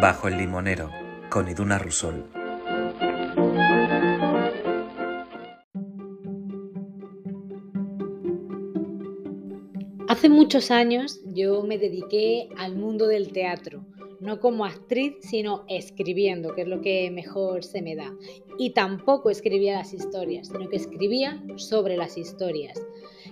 Bajo el limonero, con Iduna Rusol. Hace muchos años yo me dediqué al mundo del teatro, no como actriz, sino escribiendo, que es lo que mejor se me da. Y tampoco escribía las historias, sino que escribía sobre las historias.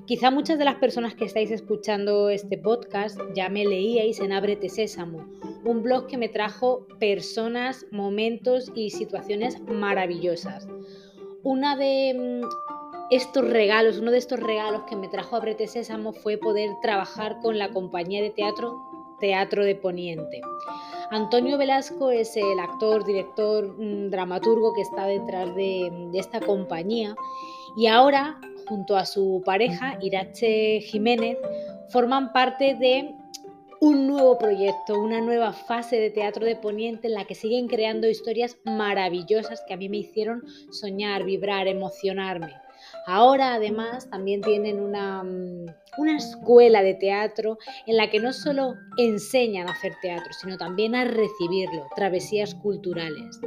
Quizá muchas de las personas que estáis escuchando este podcast ya me leíais en Ábrete Sésamo, un blog que me trajo personas, momentos y situaciones maravillosas. Una de mm, estos regalos, uno de estos regalos que me trajo Abrete Sésamo fue poder trabajar con la compañía de teatro Teatro de Poniente. Antonio Velasco es el actor, director, mm, dramaturgo que está detrás de, de esta compañía y ahora junto a su pareja, Irache Jiménez, forman parte de un nuevo proyecto, una nueva fase de Teatro de Poniente en la que siguen creando historias maravillosas que a mí me hicieron soñar, vibrar, emocionarme. Ahora además también tienen una, mm, una, escuela de teatro en la que no solo enseñan a hacer teatro, sino también a recibirlo, travesías culturales.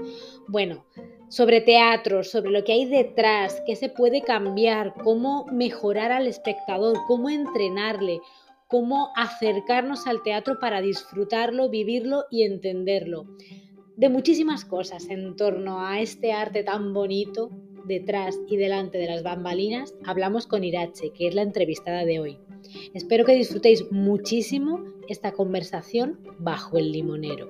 Bueno, sobre teatro, sobre lo que hay detrás, qué se puede cambiar, cómo mejorar al espectador, cómo entrenarle, cómo acercarnos al teatro para disfrutarlo, vivirlo y entenderlo. De muchísimas cosas en torno a este arte tan bonito, detrás y delante de las bambalinas, hablamos con Irache, que es la entrevistada de hoy. Espero que disfrutéis muchísimo esta conversación bajo el limonero.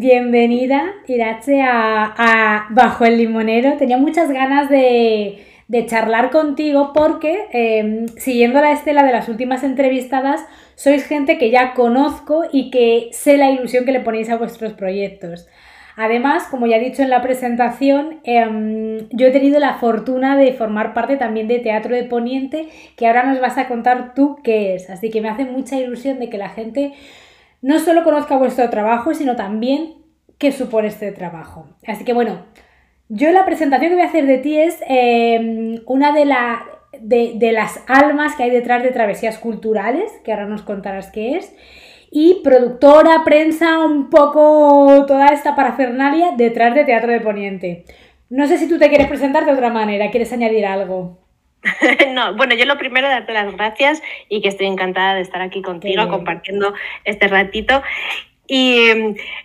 Bienvenida, Irache, a, Bajo el Limonero. Tenía muchas ganas de, charlar contigo porque, em, siguiendo la estela de las últimas entrevistadas, sois gente que ya conozco y que sé la ilusión que le ponéis a vuestros proyectos. Además, como ya he dicho en la presentación, em, yo he tenido la fortuna de formar parte también de Teatro de Poniente, que ahora nos vas a contar tú qué es. Así que me hace mucha ilusión de que la gente no solo conozca vuestro trabajo, sino también qué supone este trabajo. Así que bueno, yo la presentación que voy a hacer de ti es em, una de, de, las almas que hay detrás de Travesías Culturales, que ahora nos contarás qué es, y productora, prensa, un poco toda esta parafernalia detrás de Teatro de Poniente. No sé si tú te quieres presentar de otra manera, ¿quieres añadir algo? No, bueno, yo lo primero darte las gracias y que estoy encantada de estar aquí contigo compartiendo este ratito. Y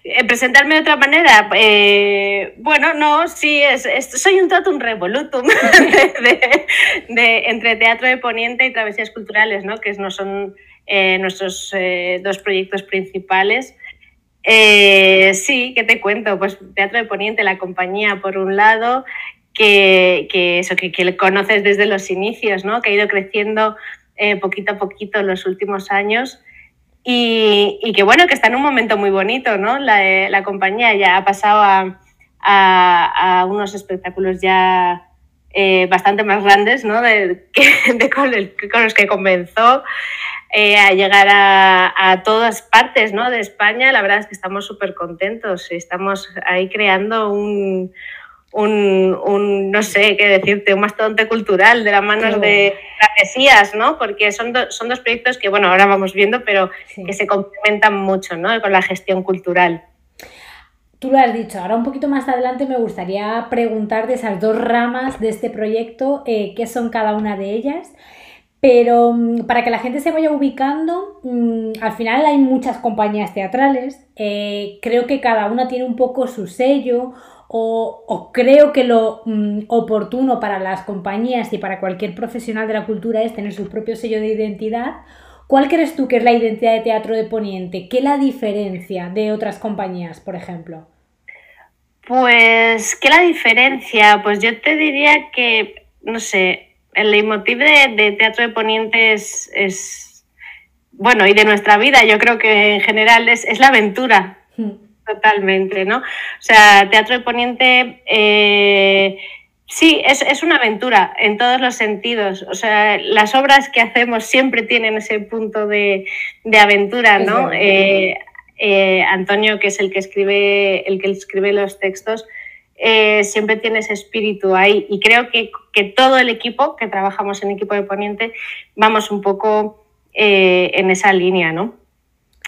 eh, presentarme de otra manera, eh, bueno, no, sí, es, soy un totum revolutum de, entre Teatro de Poniente y Travesías Culturales, ¿no? que no son eh, nuestros dos proyectos principales. sí, ¿qué te cuento? Pues Teatro de Poniente, la compañía por un lado, que, que eso, que, que, conoces desde los inicios, ¿no? que ha ido creciendo poquito a poquito en los últimos años y, y, que bueno, que está en un momento muy bonito, ¿no? La, eh, la compañía ya ha pasado a, a, a unos espectáculos ya eh, bastante más grandes, ¿no? De, de con, el, con, los que comenzó eh, a llegar a, a, todas partes, ¿no? De España. La verdad es que estamos súper contentos estamos ahí creando un, un, un, no sé qué decirte, un mastodonte cultural de las manos de travesías, ¿no? Porque son, son dos proyectos que, bueno, ahora vamos viendo, pero que se complementan mucho, ¿no? Con la gestión cultural. Tú lo has dicho, ahora un poquito más adelante me gustaría preguntar de esas dos ramas de este proyecto, eh, qué son cada una de ellas. Pero mm, para que la gente se vaya ubicando, mm, al final hay muchas compañías teatrales. Eh, creo que cada una tiene un poco su sello o, creo que lo mm, oportuno para las compañías y para cualquier profesional de la cultura es tener su propio sello de identidad. ¿Cuál crees tú que es la identidad de Teatro de Poniente? ¿Qué la diferencia de otras compañías, por ejemplo? Pues, ¿qué la diferencia? Pues yo te diría que, no sé, el leitmotiv de, Teatro de Poniente es, bueno, y de nuestra vida, yo creo que en general es, es la aventura. Totalmente, ¿no? O sea, Teatro de Poniente, eh, sí, es, es, una aventura en todos los sentidos. O sea, las obras que hacemos siempre tienen ese punto de, de aventura, ¿no? Eh, eh, Antonio, que es el que escribe, el que escribe los textos, eh, siempre tiene ese espíritu ahí. Y creo que, que, todo el equipo, que trabajamos en equipo de Poniente, vamos un poco en esa línea, ¿no?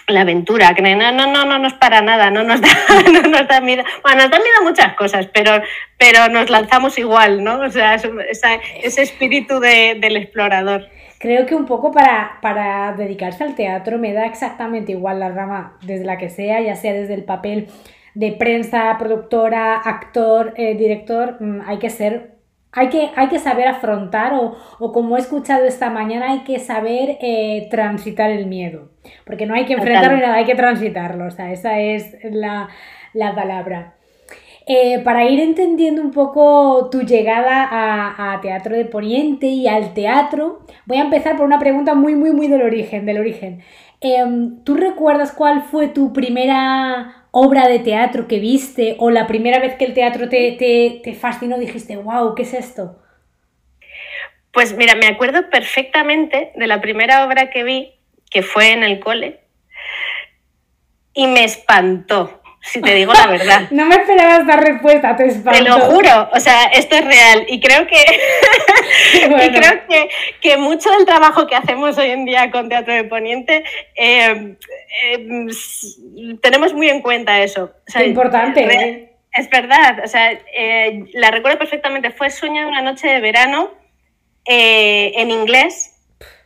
La aventura, que no, no, no, no nos para nada, no nos da, no nos da miedo. Bueno, nos da miedo muchas cosas, pero, pero nos lanzamos igual, ¿no? O sea, ese espíritu del explorador. Creo que un poco para, para dedicarse al teatro me da exactamente igual la rama desde la que sea, ya sea desde el papel de prensa, productora, actor, eh, director, mm, hay que ser hay que, hay que saber afrontar o, como he escuchado esta mañana, hay que saber eh, transitar el miedo. Porque no hay que enfrentarlo, nada, hay que transitarlo. O sea, esa es la, palabra. Eh, para ir entendiendo un poco tu llegada a, Teatro de Poniente y al teatro, voy a empezar por una pregunta muy, muy, muy del origen, del origen. Em, ¿Tú recuerdas cuál fue tu primera obra de teatro que viste o la primera vez que el teatro te, te, te fascinó dijiste, wow, ¿qué es esto? Pues mira, me acuerdo perfectamente de la primera obra que vi, que fue en el cole, y me espantó si te digo la verdad. no me esperaba esta respuesta, te espanto. Te lo juro, o sea, esto es real y creo que, creo que, que, mucho del trabajo que hacemos hoy en día con Teatro de Poniente eh, eh, tenemos muy en cuenta eso. importante. ¿eh? Es verdad, o sea, la recuerdo perfectamente, fue Sueño de una noche de verano en inglés.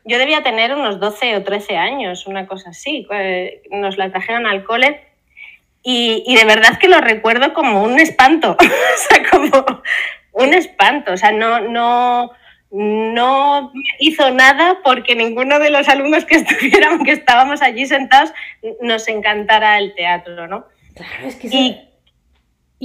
Yo debía tener unos 12 o 13 años, una cosa así. Nos la trajeron al cole y, de verdad que lo recuerdo como un espanto, o sea, como un espanto, o sea, no, no, no hizo nada porque ninguno de los alumnos que estuvieron, que estábamos allí sentados, nos encantara el teatro, ¿no? Claro, es que sí.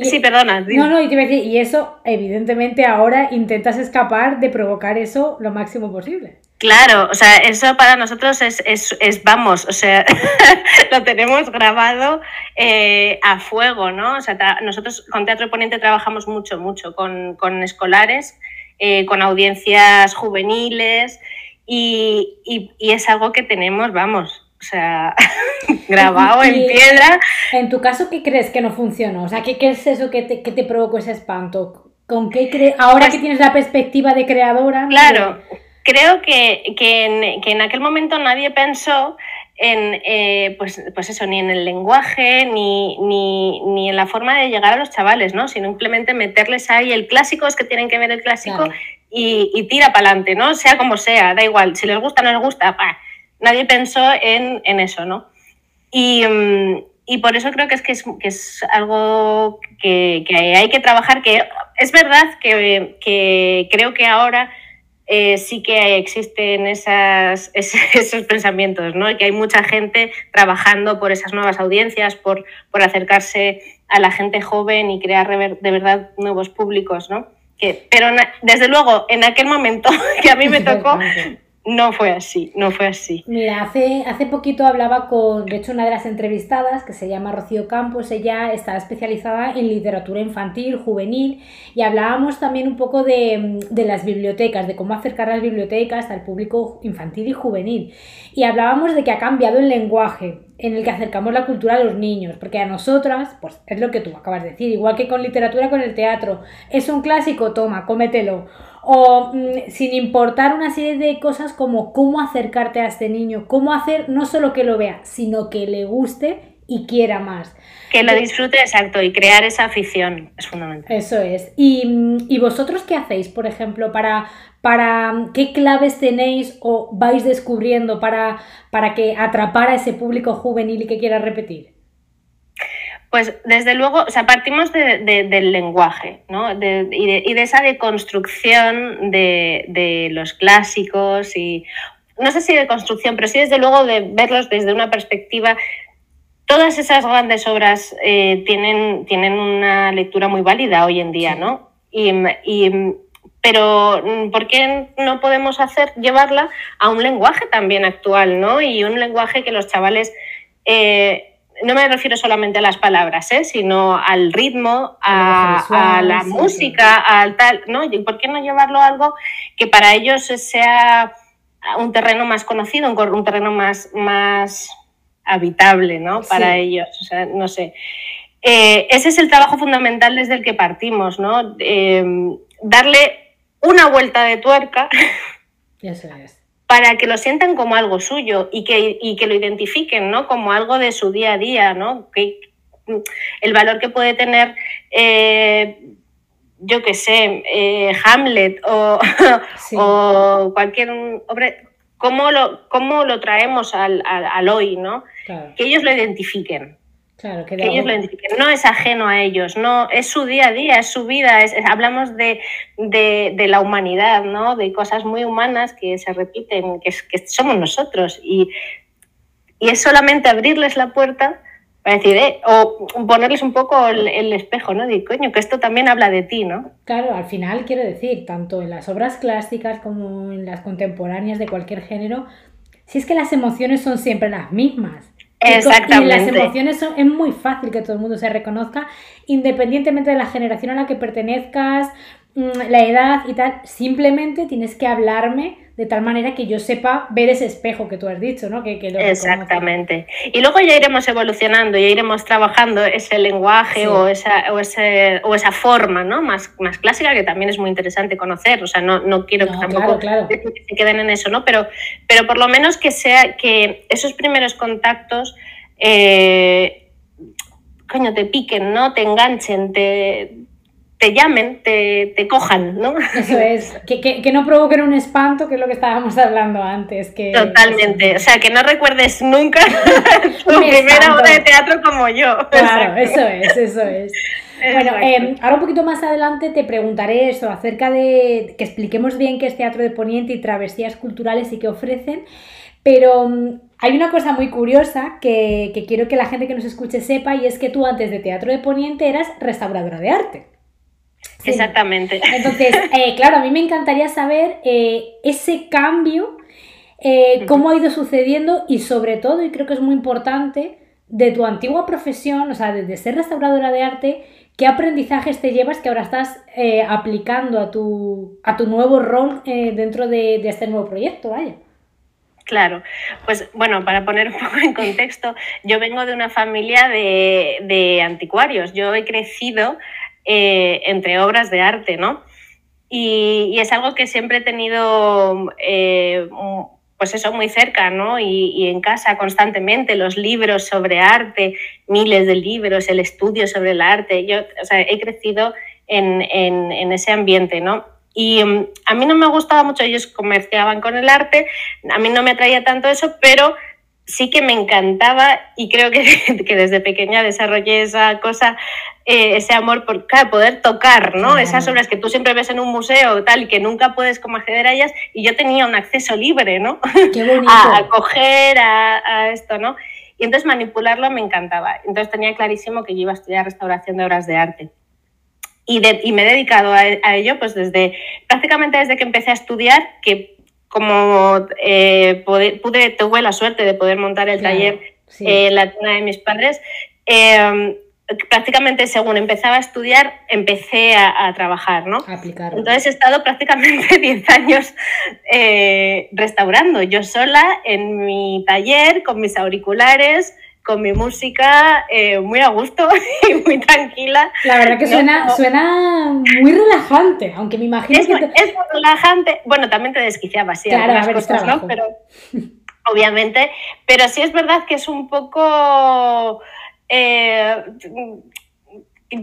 sí, perdona. No, no, y, te decir, y eso, evidentemente, ahora intentas escapar de provocar eso lo máximo posible. Claro, o sea, eso para nosotros es, es, vamos, o sea, lo tenemos grabado eh, a fuego, ¿no? O sea, nosotros con Teatro Poniente trabajamos mucho, mucho con, escolares, eh, con audiencias juveniles y, es algo que tenemos, vamos, o sea, grabado en piedra. En tu caso, ¿qué crees que no funcionó? O sea, ¿qué, qué es eso que te, que te provocó ese espanto? ¿Con qué crees? Ahora pues que tienes la perspectiva de creadora. Claro creo que, que, en, que, en, aquel momento nadie pensó en, eh, pues, pues, eso, ni en el lenguaje, ni, ni, ni, en la forma de llegar a los chavales, ¿no? Sino simplemente meterles ahí el clásico, es que tienen que ver el clásico y, y, tira para adelante, ¿no? Sea como sea, da igual, si les gusta o no les gusta, nadie pensó en, en eso, ¿no? Y, mm, y, por eso creo que es, que es, que es algo que, que, hay que trabajar, que es verdad que, que creo que ahora eh, sí que existen esas, esos pensamientos, ¿no? Que hay mucha gente trabajando por esas nuevas audiencias, por, por acercarse a la gente joven y crear de verdad nuevos públicos, ¿no? Que, pero desde luego, en aquel momento que a mí me tocó, no fue así, no fue así. Mira, hace, hace poquito hablaba con, de hecho, una de las entrevistadas, que se llama Rocío Campos, ella está especializada en literatura infantil, juvenil, y hablábamos también un poco de, de las bibliotecas, de cómo acercar las bibliotecas al público infantil y juvenil. Y hablábamos de que ha cambiado el lenguaje en el que acercamos la cultura a los niños, porque a nosotras, pues es lo que tú acabas de decir, igual que con literatura, con el teatro, es un clásico, toma, cómetelo o mm, sin importar una serie de cosas como cómo acercarte a este niño, cómo hacer no solo que lo vea, sino que le guste y quiera más. Que lo disfrute, exacto, y crear esa afición es fundamental. Eso es. ¿Y, mm, vosotros qué hacéis, por ejemplo, para, para mm, qué claves tenéis o vais descubriendo para, para que atrapar a ese público juvenil y que quiera repetir? Pues desde luego, o sea, partimos del lenguaje, ¿no? y, de, esa deconstrucción de, los clásicos y no sé si de construcción, pero sí desde luego de verlos desde una perspectiva. Todas esas grandes obras eh, tienen, tienen una lectura muy válida hoy en día, ¿no? Y, pero ¿por qué no podemos hacer llevarla a un lenguaje también actual, ¿no? Y un lenguaje que los chavales eh, no me refiero solamente a las palabras, ¿eh? sino al ritmo, a, la música, al tal, ¿no? ¿Y por qué no llevarlo a algo que para ellos sea un terreno más conocido, un, terreno más, más, habitable, ¿no? Para ellos, o sea, no sé. Eh, ese es el trabajo fundamental desde el que partimos, ¿no? Em, darle una vuelta de tuerca. Para que lo sientan como algo suyo y que, que lo identifiquen, ¿no? Como algo de su día a día, ¿no? Que, el valor que puede tener eh, yo qué sé, eh, Hamlet o, o, cualquier obra, ¿cómo lo, cómo lo traemos al, al, hoy, ¿no? Que ellos lo identifiquen. Claro, que, ellos lo identifiquen. No es ajeno a ellos, no, es su día a día, es su vida. hablamos de, de, de, la humanidad, ¿no? De cosas muy humanas que se repiten, que, que somos nosotros. Y, y es solamente abrirles la puerta para decir, eh, o ponerles un poco el, espejo, ¿no? De coño, que esto también habla de ti, ¿no? Claro, al final quiero decir, tanto en las obras clásicas como en las contemporáneas de cualquier género, si es que las emociones son siempre las mismas. Exactamente. Y las emociones son, es muy fácil que todo el mundo se reconozca, independientemente de la generación a la que pertenezcas, mm, la edad y tal, simplemente tienes que hablarme de tal manera que yo sepa ver ese espejo que tú has dicho, ¿no? Que, Exactamente. Y luego ya iremos evolucionando, ya iremos trabajando ese lenguaje o, esa, o, ese, o esa forma ¿no? más, más clásica que también es muy interesante conocer. O sea, no, no quiero que tampoco se queden en eso, ¿no? Pero, pero por lo menos que sea que esos primeros contactos eh, coño, te piquen, ¿no? Te enganchen, te, te llamen, te, te, cojan, ¿no? Eso es, que, que, que, no provoquen un espanto, que es lo que estábamos hablando antes. Que, Totalmente, o sea, que no recuerdes nunca tu primera obra de teatro como yo. Claro, eso es, eso es. Bueno, eh, ahora un poquito más adelante te preguntaré eso acerca de que expliquemos bien qué es Teatro de Poniente y travesías culturales y qué ofrecen, pero mm, hay una cosa muy curiosa que, que quiero que la gente que nos escuche sepa y es que tú antes de Teatro de Poniente eras restauradora de arte. Exactamente. Entonces, eh, claro, a mí me encantaría saber eh, ese cambio, eh, cómo ha ido sucediendo y sobre todo, y creo que es muy importante, de tu antigua profesión, o sea, desde ser restauradora de arte, ¿qué aprendizajes te llevas que ahora estás aplicando a tu, a tu nuevo rol dentro de, este nuevo proyecto? Vaya. Claro, pues bueno, para poner un poco en contexto, yo vengo de una familia de, de anticuarios. Yo he crecido eh, entre obras de arte, ¿no? Y, es algo que siempre he tenido, eh, pues eso, muy cerca, ¿no? Y, en casa constantemente, los libros sobre arte, miles de libros, el estudio sobre el arte. Yo, o sea, he crecido en, ese ambiente, ¿no? Y mm, a mí no me gustaba mucho, ellos comerciaban con el arte, a mí no me atraía tanto eso, pero sí que me encantaba y creo que, que desde pequeña desarrollé esa cosa eh, ese amor por poder tocar, ¿no? Esas obras que tú siempre ves en un museo tal y que nunca puedes como acceder a ellas y yo tenía un acceso libre, ¿no? a, a, coger a, esto, ¿no? Y entonces manipularlo me encantaba. Entonces tenía clarísimo que yo iba a estudiar restauración de obras de arte. Y, y me he dedicado a, ello pues desde, prácticamente desde que empecé a estudiar, que como eh, pude, tuve la suerte de poder montar el taller en la tienda de mis padres, eh, prácticamente según empezaba a estudiar, empecé a, trabajar, ¿no? Entonces he estado prácticamente 10 años eh, restaurando, yo sola en mi taller, con mis auriculares, con mi música, eh, muy a gusto y muy tranquila. La verdad que suena, suena muy relajante, aunque me imagino es, que... Es muy relajante, bueno, también te desquiciaba, sí, claro, algunas cosas, ¿no? Pero, obviamente, pero sí es verdad que es un poco eh,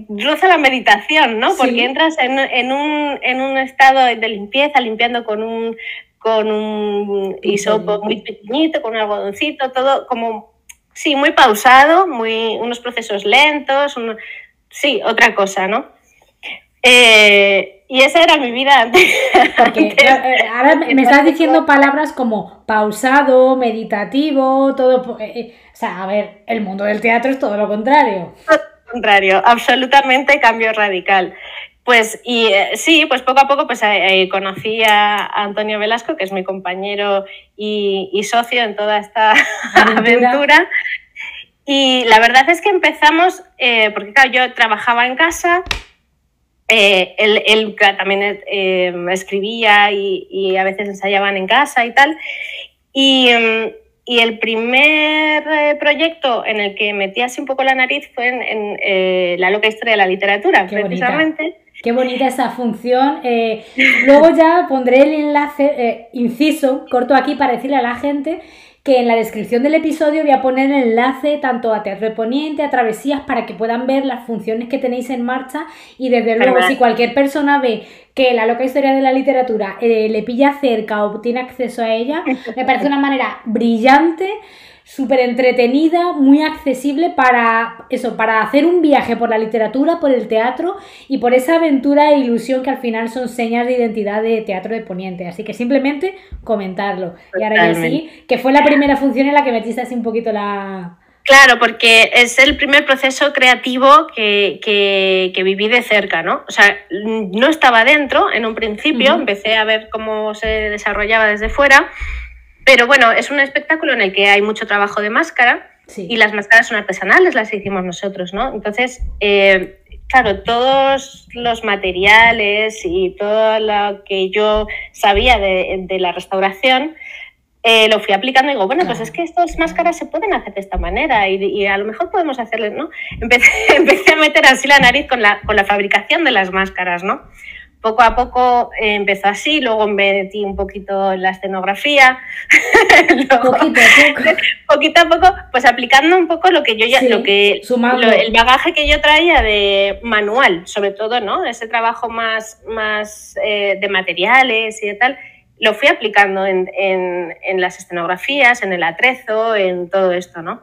roza la meditación, ¿no? Porque entras en, un, estado de limpieza, limpiando con un, con un hisopo muy pequeñito, con un algodoncito, todo como, sí, muy pausado, muy, unos procesos lentos, sí, otra cosa, ¿no? Eh, y esa era mi vida antes. Eh, ahora me estás diciendo palabras como pausado, meditativo, todo. Eh, o sea, a ver, el mundo del teatro es todo lo contrario. Todo lo contrario, absolutamente cambio radical. Pues y sí, pues poco a poco pues conocí a Antonio Velasco, que es mi compañero y, socio en toda esta aventura. Y la verdad es que empezamos, porque claro, yo trabajaba en casa, eh, él, también eh, escribía y, a veces ensayaban en casa y tal. Y, mm, y el primer eh, proyecto en el que metí así un poco la nariz fue en, eh, La loca historia de la literatura, precisamente. Qué bonita esa función. Eh, luego ya pondré el enlace, inciso, corto aquí para decirle a la gente que en la descripción del episodio voy a poner el enlace tanto a Teatro de Poniente, a Travesías, para que puedan ver las funciones que tenéis en marcha. Y desde luego si cualquier persona ve que la loca historia de la literatura eh, le pilla cerca o tiene acceso a ella, me parece una manera brillante súper entretenida, muy accesible para eso, para hacer un viaje por la literatura, por el teatro y por esa aventura e ilusión que al final son señas de identidad de Teatro de Poniente. Así que simplemente comentarlo. Y ahora ya sí, que fue la primera función en la que metiste así un poquito la, Claro, porque es el primer proceso creativo que, que, viví de cerca, ¿no? O sea, no estaba dentro en un principio, empecé a ver cómo se desarrollaba desde fuera pero bueno, es un espectáculo en el que hay mucho trabajo de máscara y las máscaras son artesanales, las hicimos nosotros, ¿no? Entonces, eh, claro, todos los materiales y todo lo que yo sabía de, la restauración, eh, lo fui aplicando y digo, bueno, pues es que estas máscaras se pueden hacer de esta manera y, a lo mejor podemos hacerle, ¿no? Empecé, empecé, a meter así la nariz con la, con la fabricación de las máscaras, ¿no? Poco a poco eh, empezó así, luego metí un poquito en la escenografía, poquito, a poco. poquito a poco, pues aplicando un poco lo que yo ya, lo que el bagaje que yo traía de manual, sobre todo, ¿no? Ese trabajo más, más eh, de materiales y de tal, lo fui aplicando en, en, las escenografías, en el atrezo, en todo esto, ¿no?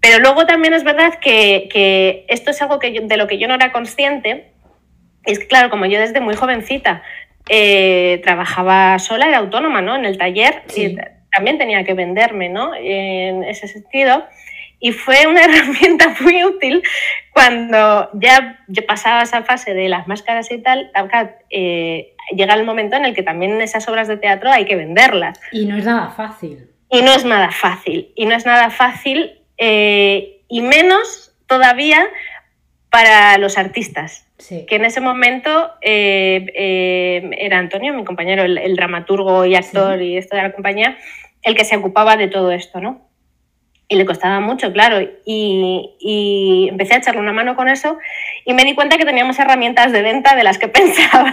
Pero luego también es verdad que, que esto es algo que de lo que yo no era consciente, es que, claro, como yo desde muy jovencita eh, trabajaba sola, era autónoma, ¿no? En el taller y también tenía que venderme, ¿no? En ese sentido. Y fue una herramienta muy útil cuando ya yo pasaba esa fase de las máscaras y tal, eh, llega el momento en el que también esas obras de teatro hay que venderlas. Y no es nada fácil. Y no es nada fácil. Y no es nada fácil, eh, y menos todavía para los artistas. Que en ese momento eh, eh, era Antonio, mi compañero, el, dramaturgo y actor y esto de la compañía, el que se ocupaba de todo esto, ¿no? Y le costaba mucho, claro. Y, empecé a echarle una mano con eso y me di cuenta que teníamos herramientas de venta de las que pensaba.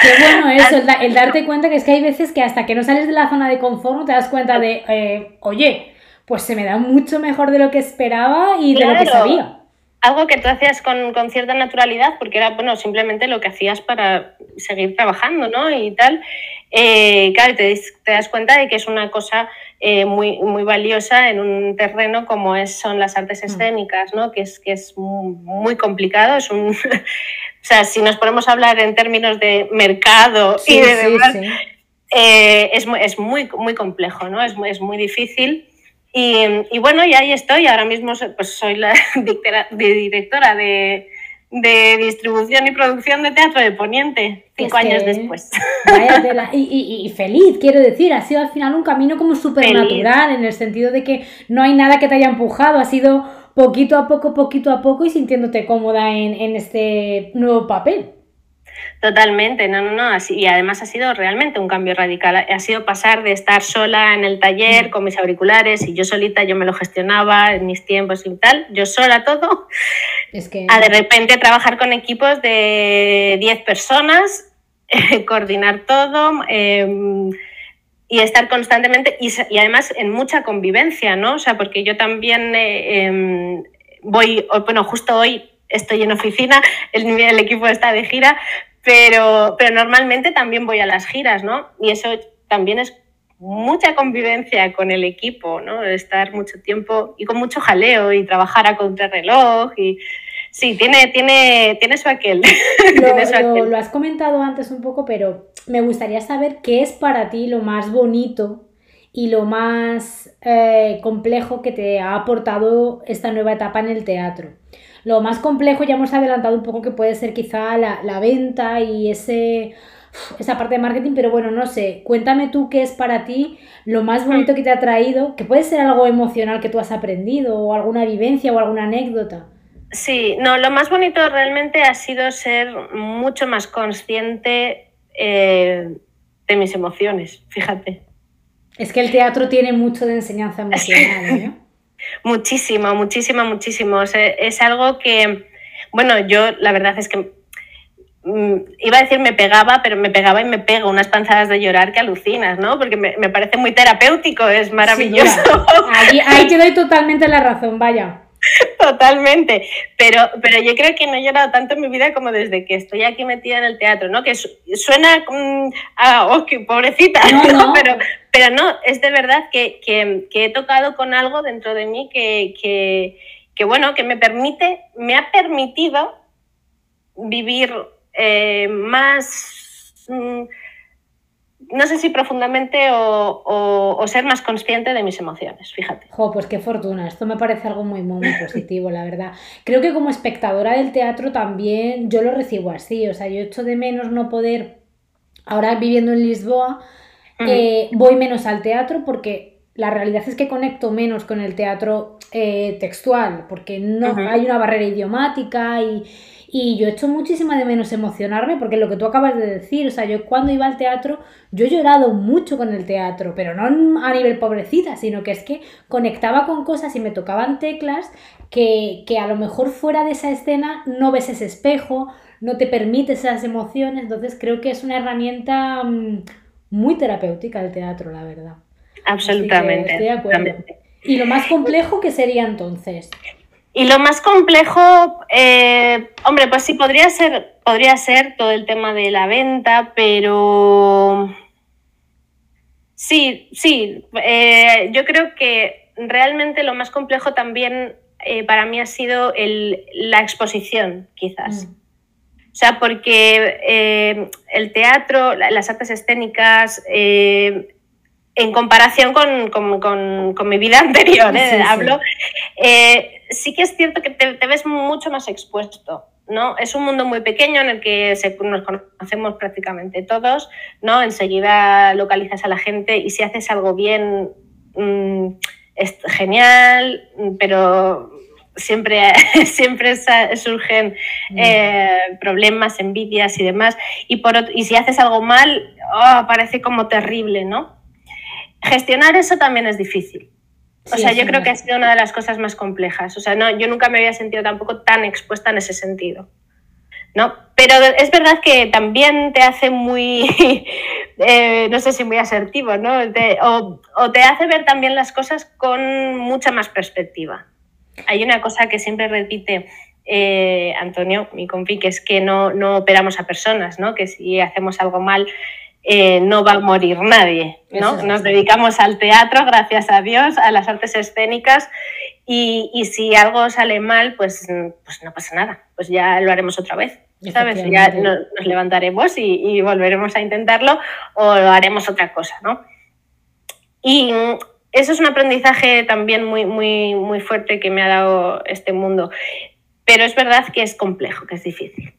Qué bueno eso, el, darte cuenta que es que hay veces que hasta que no sales de la zona de confort te das cuenta de, eh, oye, pues se me da mucho mejor de lo que esperaba y de lo que sabía algo que tú hacías con, cierta naturalidad, porque era, bueno, simplemente lo que hacías para seguir trabajando, ¿no? Y tal. Eh, claro, te, te, das cuenta de que es una cosa eh, muy, muy valiosa en un terreno como es, son las artes mm. escénicas, ¿no? Que es, que es muy complicado, es un... o sea, si nos ponemos a hablar en términos de mercado y de demás, eh, es, es, muy, muy complejo, ¿no? Es, es muy difícil. Y, bueno, y ahí estoy. Ahora mismo pues, soy la directora de, distribución y producción de teatro de Poniente, cinco años después. y, feliz, quiero decir, ha sido al final un camino como súper natural, en el sentido de que no hay nada que te haya empujado, ha sido poquito a poco, poquito a poco y sintiéndote cómoda en, en este nuevo papel. Totalmente, no, no, no, así, y además ha sido realmente un cambio radical. Ha sido pasar de estar sola en el taller con mis auriculares y yo solita, yo me lo gestionaba en mis tiempos y tal, yo sola todo, a de repente trabajar con equipos de 10 personas, coordinar todo em, y estar constantemente y, además en mucha convivencia, ¿no? O sea, porque yo también eh, em, voy, bueno, justo hoy estoy en oficina, el, el equipo está de gira, pero, pero normalmente también voy a las giras, ¿no? Y eso también es mucha convivencia con el equipo, ¿no? Estar mucho tiempo y con mucho jaleo y trabajar a contrarreloj y sí, tiene, tiene, tiene su aquel. Lo, Lo, has comentado antes un poco, pero me gustaría saber qué es para ti lo más bonito y lo más eh, complejo que te ha aportado esta nueva etapa en el teatro. Lo más complejo ya hemos adelantado un poco que puede ser quizá la, venta y ese, esa parte de marketing, pero bueno, no sé, cuéntame tú qué es para ti lo más bonito que te ha traído, que puede ser algo emocional que tú has aprendido o alguna vivencia o alguna anécdota. Sí, no, lo más bonito realmente ha sido ser mucho más consciente eh, de mis emociones, fíjate. Es que el teatro tiene mucho de enseñanza emocional, ¿eh? Muchísimo, muchísimo, muchísimo. es algo que, bueno, yo la verdad es que Mm, iba a decir me pegaba, pero me pegaba y me pego unas panzadas de llorar que alucinas, ¿no? Porque me, parece muy terapéutico, es maravilloso. ahí, te doy totalmente la razón, vaya. Totalmente, pero, pero yo creo que no he llorado tanto en mi vida como desde que estoy aquí metida en el teatro, ¿no? Que suena mm, a, oh, pobrecita, no, Pero, pero no, es de verdad que, he tocado con algo dentro de mí que, que, bueno, que me permite, me ha permitido vivir eh, más, mm, no sé si profundamente o, ser más consciente de mis emociones, fíjate. Jo, pues qué fortuna, esto me parece algo muy, muy, positivo, la verdad. Creo que como espectadora del teatro también yo lo recibo así, o sea, yo echo de menos no poder, ahora viviendo en Lisboa, eh, voy menos al teatro porque la realidad es que conecto menos con el teatro eh, textual, porque no hay una barrera idiomática y, y yo echo muchísima de menos emocionarme porque lo que tú acabas de decir, o sea, yo cuando iba al teatro, yo he llorado mucho con el teatro, pero no a nivel pobrecita, sino que es que conectaba con cosas y me tocaban teclas que, a lo mejor fuera de esa escena no ves ese espejo, no te permite esas emociones, entonces creo que es una herramienta mm, muy terapéutica el teatro, la verdad. Absolutamente. Estoy de acuerdo. ¿Y lo más complejo que sería entonces? Y lo más complejo, eh, hombre, pues sí, podría ser, podría ser todo el tema de la venta, pero sí, sí, eh, yo creo que realmente lo más complejo también eh, para mí ha sido el, la exposición, quizás. Mm. O sea, porque el teatro, las artes escénicas, en comparación con, mi vida anterior, hablo, sí que es cierto que te, ves mucho más expuesto. ¿no? Es un mundo muy pequeño en el que nos conocemos prácticamente todos, ¿no? Enseguida localizas a la gente y si haces algo bien mm, es genial, pero siempre, siempre surgen mm. eh, problemas, envidias y demás. Y, por, y si haces algo mal, oh, parece como terrible, ¿no? Gestionar eso también es difícil. O sea, yo creo que ha sido una de las cosas más complejas. O sea, no, yo nunca me había sentido tampoco tan expuesta en ese sentido. ¿no? Pero es verdad que también te hace muy, eh, no sé si muy asertivo, ¿no? o, te hace ver también las cosas con mucha más perspectiva. Hay una cosa que siempre repite eh, Antonio, mi compi, que es que no, no operamos a personas, ¿no? Que si hacemos algo mal, eh, no va a morir nadie. ¿no? Nos dedicamos al teatro, gracias a Dios, a las artes escénicas y, si algo sale mal, pues, pues, no pasa nada, pues ya lo haremos otra vez. ¿Sabes? Ya nos, levantaremos y, volveremos a intentarlo o haremos otra cosa, ¿no? Y eso es un aprendizaje también muy, muy, muy fuerte que me ha dado este mundo. Pero es verdad que es complejo, que es difícil.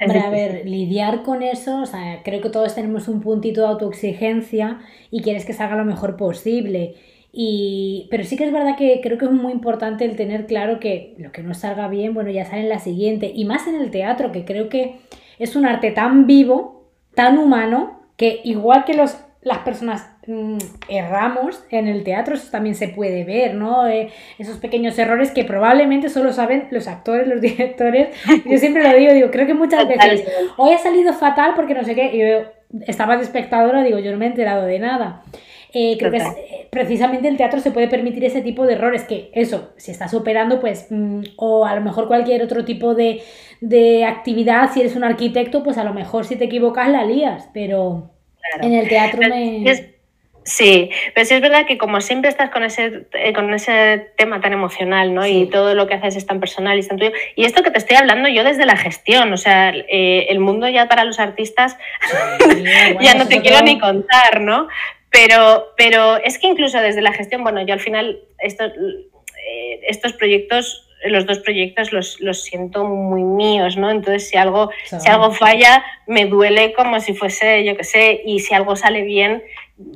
Hombre, a ver, lidiar con eso, o sea, creo que todos tenemos un puntito de autoexigencia y quieres que salga lo mejor posible. Y, pero sí que es verdad que creo que es muy importante el tener claro que lo que no salga bien, bueno, ya sale en la siguiente. Y más en el teatro, que creo que es un arte tan vivo, tan humano, que igual que los las personas erramos en el teatro, eso también se puede ver, ¿no? Eh, esos pequeños errores que probablemente solo saben los actores, los directores. Yo siempre lo digo, digo, creo que muchas veces hoy ha salido fatal porque no sé qué, y yo estaba de espectadora, digo, yo no me he enterado de nada. Eh, creo que eh, precisamente el teatro se puede permitir ese tipo de errores, que eso, si estás operando, pues, mm, o a lo mejor cualquier otro tipo de, de actividad, si eres un arquitecto, pues a lo mejor si te equivocas la lías, pero en el teatro me... Sí, pero sí es verdad que como siempre estás con ese, eh, con ese tema tan emocional, ¿no? Y todo lo que haces es tan personal y es tan tuyo. Y esto que te estoy hablando yo desde la gestión, o sea, eh, el mundo ya para los artistas ya no te quiero ni contar, ¿no? Pero, pero es que incluso desde la gestión, bueno, yo al final estos, eh, estos proyectos los dos proyectos los, los, siento muy míos, ¿no? Entonces, si algo, si algo falla, me duele como si fuese, yo qué sé, y si algo sale bien,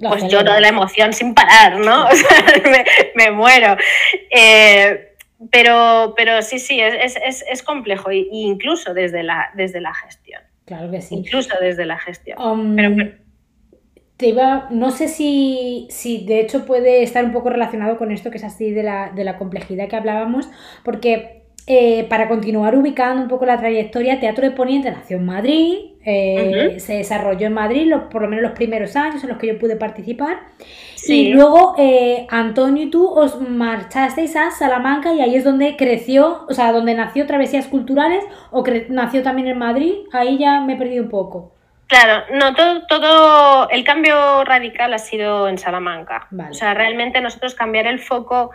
pues lloro de la emoción sin parar, ¿no? O sea, me, muero. Eh, pero, pero sí, sí, es, es, es complejo, e incluso desde la, desde la gestión. Claro que sí. Incluso desde la gestión. Um, te iba, no sé si, si de hecho puede estar un poco relacionado con esto que es así de la, de la complejidad que hablábamos, porque eh, para continuar ubicando un poco la trayectoria, Teatro de Poniente nació en Madrid, eh, se desarrolló en Madrid, por lo menos los primeros años en los que yo pude participar. Y luego eh, Antonio y tú os marchasteis a Salamanca y ahí es donde creció, o sea, donde nació Travesías Culturales o nació también en Madrid. Ahí ya me he perdido un poco. Claro, no, todo, todo el cambio radical ha sido en Salamanca. O sea, realmente nosotros cambiar el foco.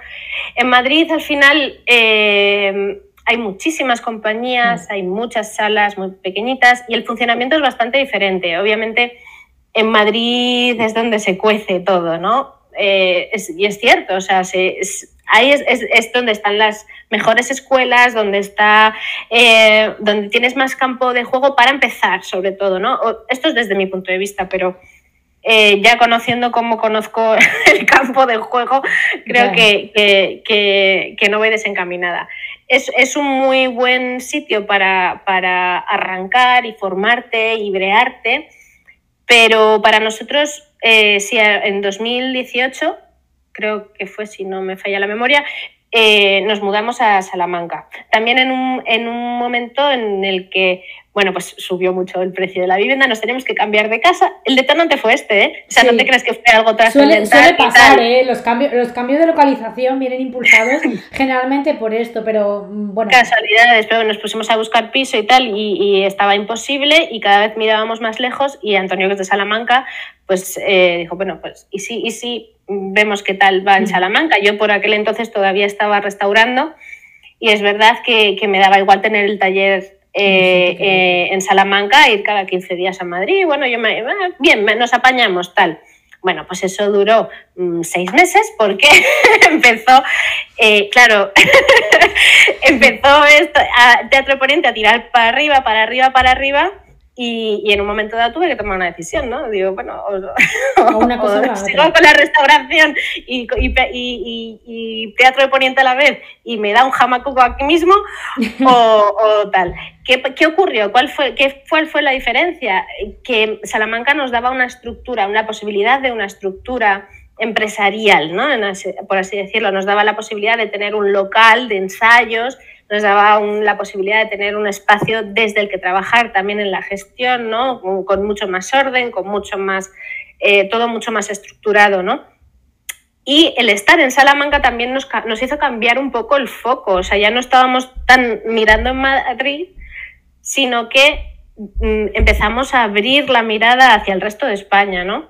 En Madrid, al final, eh, hay muchísimas compañías, mm. hay muchas salas muy pequeñitas y el funcionamiento es bastante diferente. Obviamente, en Madrid es donde se cuece todo, ¿no? Eh, y es cierto, o sea, ahí es, donde están las mejores escuelas, donde está, eh, donde tienes más campo de juego para empezar, sobre todo, ¿no? Esto es desde mi punto de vista, pero eh, ya conociendo cómo conozco el campo de juego, creo que, que, no voy desencaminada. Es, es, un muy buen sitio para, para arrancar y formarte y brearte pero para nosotros, eh, si en 2018, creo que fue, si no me falla la memoria, eh, nos mudamos a Salamanca. También en un, en un momento en el que bueno, pues subió mucho el precio de la vivienda, nos tenemos que cambiar de casa. El detonante fue este, ¿eh? O sea, no te crees que fue algo trascendental. Suele, suele pasar, ¿eh? Los cambios, los cambios de localización vienen impulsados generalmente por esto, pero mm, bueno. Casualidades, pero nos pusimos a buscar piso y tal, y, estaba imposible, y cada vez mirábamos más lejos, y Antonio, que es de Salamanca, pues eh, dijo, bueno, pues, ¿y si, y si vemos qué tal va en mm. Salamanca? Yo por aquel entonces todavía estaba restaurando, y es verdad que, que me daba igual tener el taller eh, eh, en Salamanca, ir cada 15 días a Madrid. Bueno, yo me, ah, bien, nos apañamos tal. Bueno, pues eso duró mm, seis meses porque empezó, eh, claro, empezó esto, a Teatro Ponente a tirar para arriba, para arriba, para arriba y, en un momento dado tuve que tomar una decisión, ¿no? Digo, bueno, o, sigo con la restauración y, y, teatro de poniente a la vez y me da un jamacuco aquí mismo o, tal. ¿Qué, ¿Qué, ocurrió? ¿Cuál fue, qué, ¿Cuál fue la diferencia? Que Salamanca nos daba una estructura, una posibilidad de una estructura empresarial, ¿no? por así decirlo, nos daba la posibilidad de tener un local de ensayos nos daba la posibilidad de tener un espacio desde el que trabajar también en la gestión, ¿no? Con, mucho más orden, con mucho más, eh, todo mucho más estructurado, ¿no? Y el estar en Salamanca también nos, nos, hizo cambiar un poco el foco, o sea, ya no estábamos tan mirando en Madrid, sino que mm, empezamos a abrir la mirada hacia el resto de España, ¿no?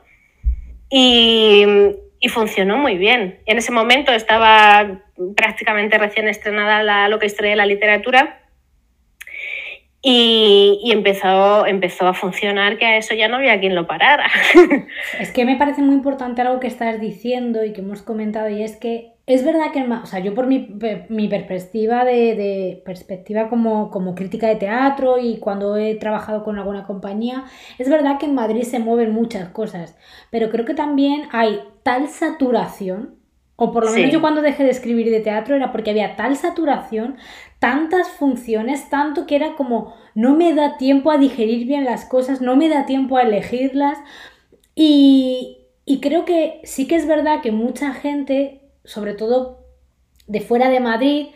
Y, y funcionó muy bien. En ese momento estaba prácticamente recién estrenada la, lo que de la literatura y, y, empezó, empezó a funcionar que a eso ya no había quien lo parara. Es que me parece muy importante algo que estás diciendo y que hemos comentado y es que es verdad que, o sea, yo por mi, mi perspectiva de, de perspectiva como, como, crítica de teatro y cuando he trabajado con alguna compañía, es verdad que en Madrid se mueven muchas cosas, pero creo que también hay tal saturación, o por lo menos yo cuando dejé de escribir de teatro era porque había tal saturación, tantas funciones, tanto que era como no me da tiempo a digerir bien las cosas, no me da tiempo a elegirlas y, y creo que sí que es verdad que mucha gente sobre todo de fuera de Madrid,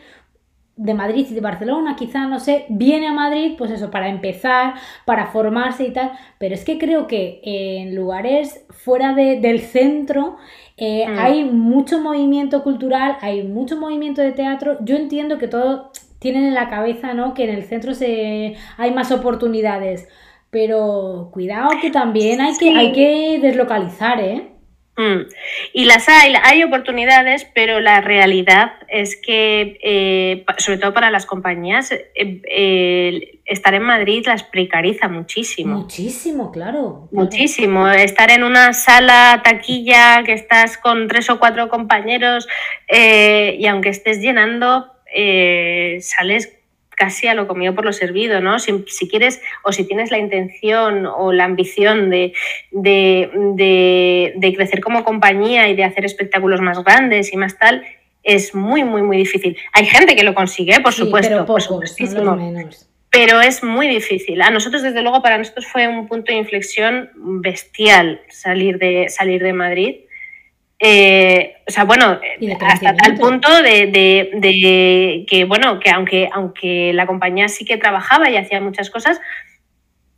de Madrid y de Barcelona, quizá, no sé, viene a Madrid, pues eso, para empezar, para formarse y tal, pero es que creo que en lugares fuera del centro eh, mm. hay mucho movimiento cultural, hay mucho movimiento de teatro, yo entiendo que todo tienen en la cabeza, ¿no? Que en el centro se, hay más oportunidades, pero cuidado que también hay, que, hay que deslocalizar, ¿eh? Mm. Y las hay, hay oportunidades, pero la realidad es que, eh, sobre todo para las compañías, eh, estar en Madrid las precariza muchísimo. Muchísimo, claro. Muchísimo. Estar en una sala taquilla que estás con tres o cuatro compañeros eh, y aunque estés llenando, sales casi a lo comido por lo servido, ¿no? Si, quieres o si tienes la intención o la ambición de, de, crecer como compañía y de hacer espectáculos más grandes y más tal, es muy, muy, muy difícil. Hay gente que lo consigue, por supuesto, pero pocos, por menos. pero es muy difícil. A nosotros, desde luego, para nosotros fue un punto de inflexión bestial salir de, salir de Madrid. Eh, o sea, bueno, hasta tal punto de, que, bueno, que aunque, aunque la compañía sí que trabajaba y hacía muchas cosas,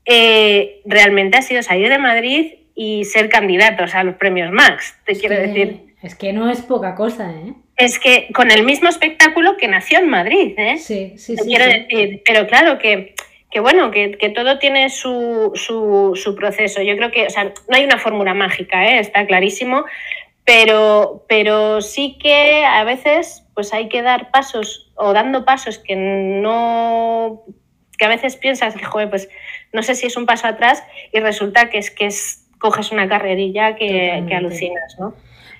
eh, realmente ha sido salir de Madrid y ser candidatos a los premios Max, te quiero decir. Es que no es poca cosa, ¿eh? Es que con el mismo espectáculo que nació en Madrid, ¿eh? Sí, sí, te quiero decir, pero claro que, que bueno, que, que, todo tiene su, su, su, proceso. Yo creo que, o sea, no hay una fórmula mágica, ¿eh? está clarísimo, pero, pero sí que a veces pues hay que dar pasos o dando pasos que no que a veces piensas que, joder, pues no sé si es un paso atrás y resulta que es que es, coges una carrerilla que, que alucinas, ¿no?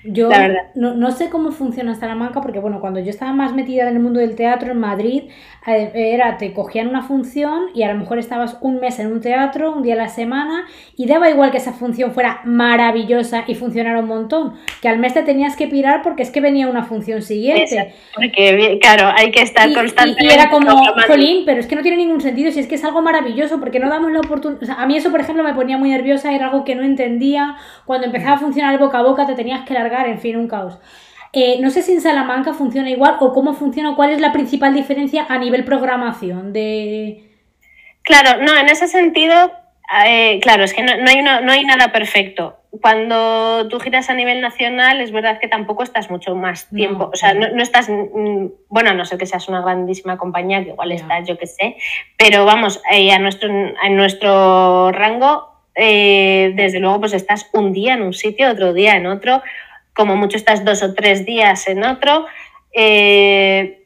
Yo no, no, sé cómo funciona Salamanca porque, bueno, cuando yo estaba más metida en el mundo del teatro en Madrid, eh, era, te cogían una función y a lo mejor estabas un mes en un teatro, un día a la semana, y daba igual que esa función fuera maravillosa y funcionara un montón, que al mes te tenías que pirar porque es que venía una función siguiente. porque, claro, hay que estar constantemente. Y, era como, jolín, pero es que no tiene ningún sentido si es que es algo maravilloso, porque no damos la oportunidad. a mí eso, por ejemplo, me ponía muy nerviosa, era algo que no entendía. Cuando empezaba a funcionar el boca a boca, te tenías que largar, en fin, un caos. Eh, no sé si en Salamanca funciona igual o cómo funciona, o cuál es la principal diferencia a nivel programación de... Claro, no, en ese sentido, eh, claro, es que no, hay no hay nada perfecto. Cuando tú giras a nivel nacional, es verdad que tampoco estás mucho más tiempo. o sea, no, estás. Mm, bueno, a no sé que seas una grandísima compañía, que igual estás, yo qué sé. Pero vamos, eh, a, nuestro, a nuestro rango, desde luego, pues estás un día en un sitio, otro día en otro como mucho estás dos o tres días en otro, eh,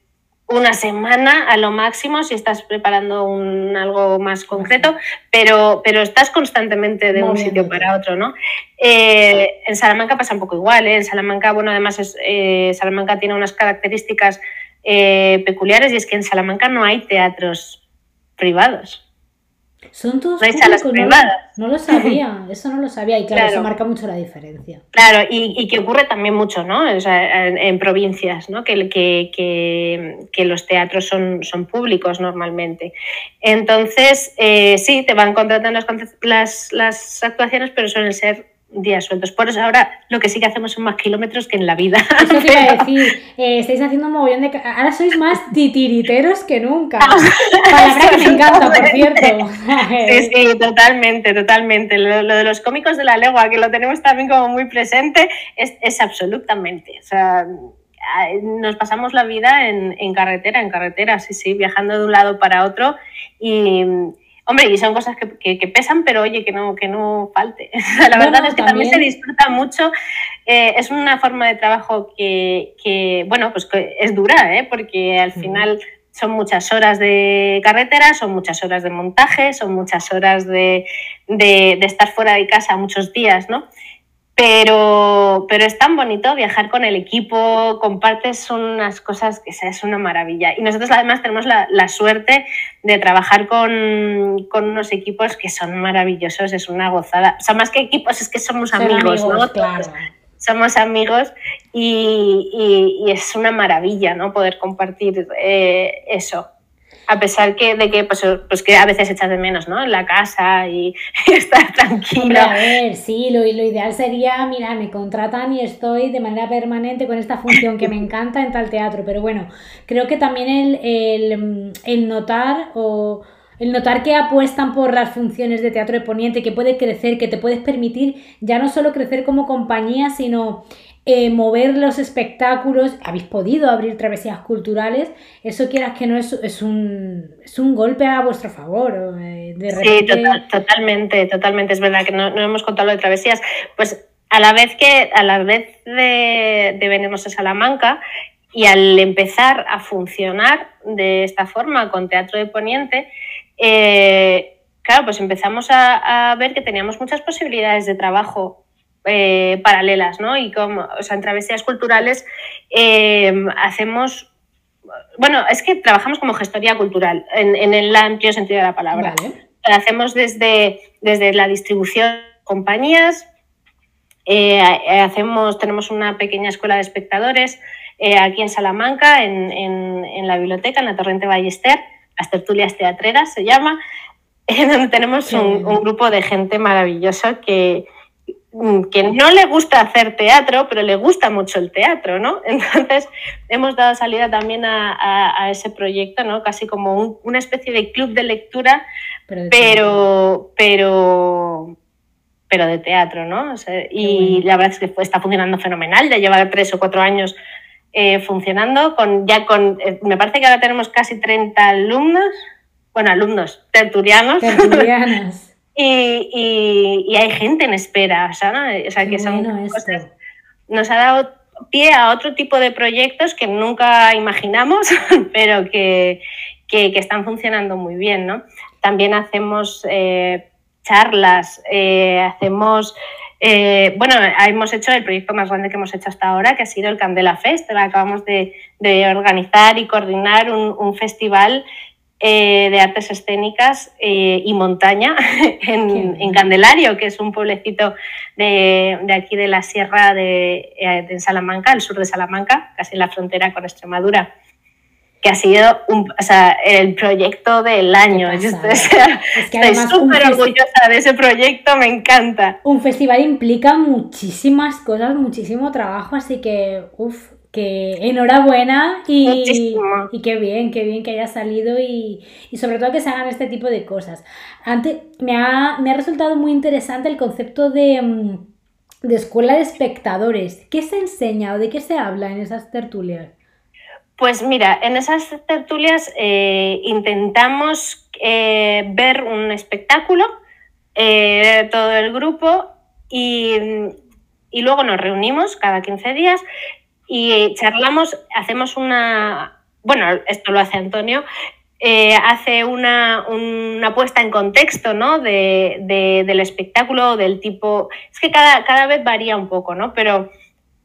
una semana a lo máximo si estás preparando un, algo más concreto, pero, pero estás constantemente de un sitio para otro, ¿no? Eh, en Salamanca pasa un poco igual, ¿eh? En Salamanca, bueno, además es, Salamanca tiene unas características peculiares y es que en Salamanca no hay teatros privados. Son todos públicos, no, lo sabía, eso no lo sabía y claro, eso marca mucho la diferencia. Claro, y, que ocurre también mucho, ¿no? en, provincias, ¿no? Que, que, que, los teatros son, son públicos normalmente. Entonces, eh, sí, te van contratando las, las, las actuaciones, pero suelen ser días sueltos. Por eso ahora lo que sí que hacemos son más kilómetros que en la vida. Eso te iba a decir, eh, estáis haciendo un mogollón de... Ahora sois más titiriteros que nunca. Palabra que me encanta, por cierto. sí, sí, totalmente, totalmente. Lo, de los cómicos de la legua, que lo tenemos también como muy presente, es, es absolutamente. O sea, nos pasamos la vida en, en carretera, en carretera, sí, sí, viajando de un lado para otro y Hombre, y son cosas que, que, pesan, pero oye, que no, que no falte. La verdad es que también. se disfruta mucho. Eh, es una forma de trabajo que, que bueno, pues es dura, ¿eh? porque al final son muchas horas de carretera, son muchas horas de montaje, son muchas horas de, de, de estar fuera de casa muchos días, ¿no? Pero, pero es tan bonito viajar con el equipo, compartes unas cosas que es una maravilla. Y nosotros además tenemos la, la suerte de trabajar con, con, unos equipos que son maravillosos, es una gozada. O sea, más que equipos, es que somos amigos, ¿no? Somos amigos y, y, y, es una maravilla, ¿no? Poder compartir eh, eso a pesar que, de que, pues, pues, que a veces echas de menos, ¿no? En la casa y, estar tranquilo. a ver, sí, lo, lo, ideal sería, mira, me contratan y estoy de manera permanente con esta función que me encanta en tal teatro, pero bueno, creo que también el, el, el notar o el notar que apuestan por las funciones de teatro de poniente, que puede crecer, que te puedes permitir ya no solo crecer como compañía, sino eh, mover los espectáculos, habéis podido abrir travesías culturales, eso quieras que no es, es, un, es un golpe a vuestro favor. Eh, sí, totalmente, totalmente. Es verdad que no, hemos contado lo de travesías. Pues a la vez que, a la vez de, de venirnos a Salamanca y al empezar a funcionar de esta forma con Teatro de Poniente, eh, claro, pues empezamos a, a ver que teníamos muchas posibilidades de trabajo eh, paralelas, ¿no? Y como, o sea, en travesías culturales eh, hacemos, bueno, es que trabajamos como gestoría cultural, en, el amplio sentido de la palabra. Hacemos desde, desde la distribución de compañías, eh, hacemos, tenemos una pequeña escuela de espectadores aquí en Salamanca, en, en, la biblioteca, en la Torrente Ballester, las tertulias teatreras se llama, en donde tenemos un, un grupo de gente maravillosa que, que no le gusta hacer teatro, pero le gusta mucho el teatro, ¿no? Entonces hemos dado salida también a, ese proyecto, ¿no? Casi como una especie de club de lectura, pero, pero, pero, de teatro, ¿no? y la verdad es que está funcionando fenomenal, ya lleva tres o cuatro años eh, funcionando, con, ya con, eh, me parece que ahora tenemos casi 30 alumnos, bueno, alumnos tertulianos. Tertulianos. y, hay gente en espera, O sea, que son nos ha dado pie a otro tipo de proyectos que nunca imaginamos, pero que, están funcionando muy bien, ¿no? También hacemos eh, charlas, eh, hacemos... Eh, bueno, hemos hecho el proyecto más grande que hemos hecho hasta ahora, que ha sido el Candela Fest. Acabamos de, organizar y coordinar un, un festival eh, de artes escénicas eh, y montaña en, Candelario, que es un pueblecito de, aquí de la sierra de, eh, de, Salamanca, al sur de Salamanca, casi en la frontera con Extremadura que ha sido un, o sea, el proyecto del año. estoy súper orgullosa de ese proyecto, me encanta. Un festival implica muchísimas cosas, muchísimo trabajo, así que, uff, que enhorabuena y, y qué bien, qué bien que haya salido y, sobre todo que se hagan este tipo de cosas. Antes, me ha, resultado muy interesante el concepto de, mm, de escuela de espectadores. ¿Qué se enseña o de qué se habla en esas tertulias? Pues mira, en esas tertulias eh, intentamos eh, ver un espectáculo, eh, todo el grupo, y, y, luego nos reunimos cada 15 días y charlamos, hacemos una, bueno, esto lo hace Antonio, eh, hace una, una, puesta en contexto ¿no? de, del espectáculo, del tipo, es que cada, cada vez varía un poco, ¿no? Pero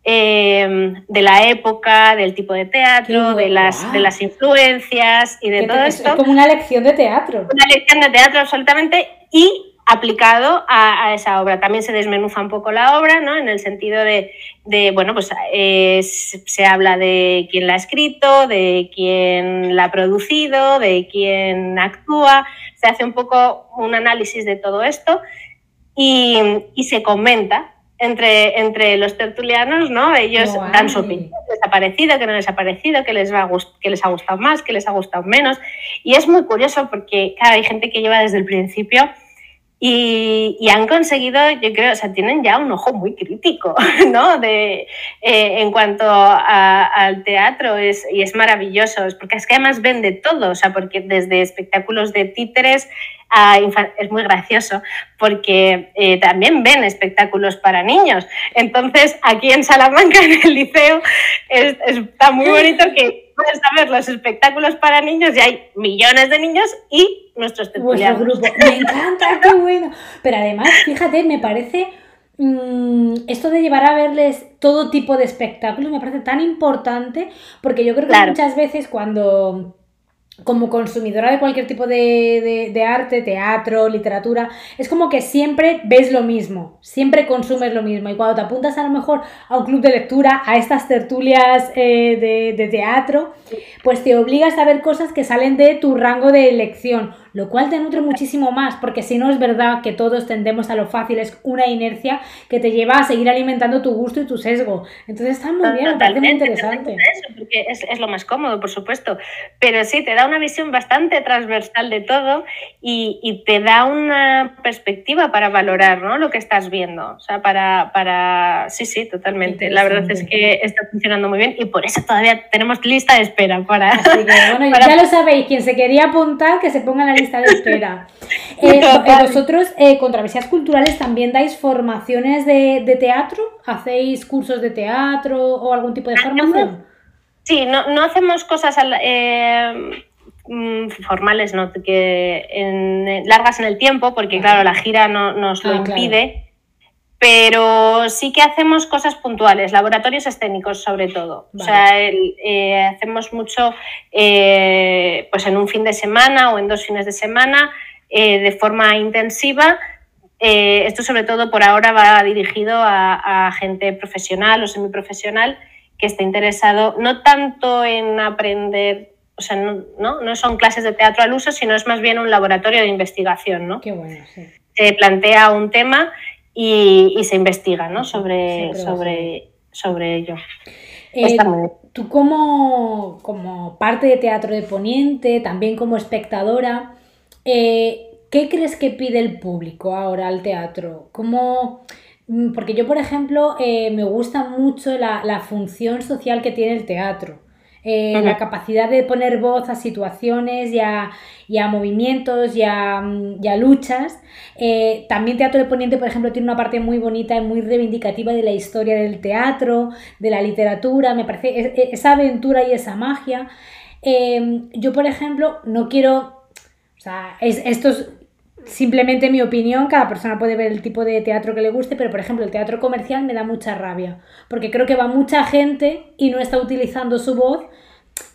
eh, de la época, del tipo de teatro, de las, de las influencias y de todo esto. Es como una lección de teatro. Una lección de teatro absolutamente y aplicado a, esa obra. También se desmenuza un poco la obra, ¿no? En el sentido de, bueno, pues eh, se habla de quién la ha escrito, de quién la ha producido, de quién actúa, se hace un poco un análisis de todo esto y, se comenta entre, entre los tertulianos, ¿no? Ellos dan su opinión, qué les ha parecido, qué no les ha parecido, qué les, va qué les ha gustado más, qué les ha gustado menos. Y es muy curioso porque, claro, hay gente que lleva desde el principio y, han conseguido, yo creo, o sea, tienen ya un ojo muy crítico, ¿no? De, eh, en cuanto al teatro, es, y es maravilloso, porque es que además vende todo, o sea, porque desde espectáculos de títeres a es muy gracioso, porque eh, también ven espectáculos para niños. Entonces, aquí en Salamanca, en el liceo, está muy bonito que puedes saber los espectáculos para niños y hay millones de niños y nuestros Vuestro grupo. Me encanta, qué bueno. Pero además, fíjate, me parece. Mm, esto de llevar a verles todo tipo de espectáculos me parece tan importante porque yo creo que muchas veces cuando como consumidora de cualquier tipo de, arte, teatro, literatura, es como que siempre ves lo mismo, siempre consumes lo mismo. Y cuando te apuntas a lo mejor a un club de lectura, a estas tertulias eh, de, teatro, pues te obligas a ver cosas que salen de tu rango de elección lo cual te nutre muchísimo más, porque si no es verdad que todos tendemos a lo fácil, es una inercia que te lleva a seguir alimentando tu gusto y tu sesgo. Entonces está muy bien, me parece muy interesante. porque es, lo más cómodo, por supuesto, pero sí, te da una visión bastante transversal de todo y, te da una perspectiva para valorar ¿no? lo que estás viendo. O sea, para, para... sí, sí, totalmente. La verdad es que está funcionando muy bien y por eso todavía tenemos lista de espera para... Así que, bueno, ya lo sabéis, quien se quería apuntar, que se ponga la lista de espera. Eh, vosotros, eh, con Travesías Culturales, también dais formaciones de, teatro? ¿Hacéis cursos de teatro o algún tipo de formación? Sí, no, hacemos cosas eh, mm, formales, ¿no? que largas en el tiempo, porque claro, la gira no, nos lo ah, impide pero sí que hacemos cosas puntuales, laboratorios escénicos sobre todo. O sea, eh, hacemos mucho eh, pues en un fin de semana o en dos fines de semana eh, de forma intensiva. esto sobre todo por ahora va dirigido a, a, gente profesional o semiprofesional que esté interesado no tanto en aprender o sea, no, no, son clases de teatro al uso, sino es más bien un laboratorio de investigación, ¿no? Qué bueno, sí. Se plantea un tema y, se investiga, ¿no? Sobre, sobre, sobre ello. Eh, tú como, como, parte de Teatro de Poniente, también como espectadora, eh, ¿qué crees que pide el público ahora al teatro? ¿Cómo...? Mm, porque yo, por ejemplo, eh, me gusta mucho la, la función social que tiene el teatro. Eh, la capacidad de poner voz a situaciones y a, movimientos y a, mm, luchas. Eh, también Teatro de Poniente, por ejemplo, tiene una parte muy bonita y muy reivindicativa de la historia del teatro, de la literatura, me parece e, esa aventura y esa magia. Em, yo, por ejemplo, no quiero... O sea, esto es simplemente mi opinión, cada persona puede ver el tipo de teatro que le guste, pero por ejemplo el teatro comercial me da mucha rabia, porque creo que va mucha gente y no está utilizando su voz,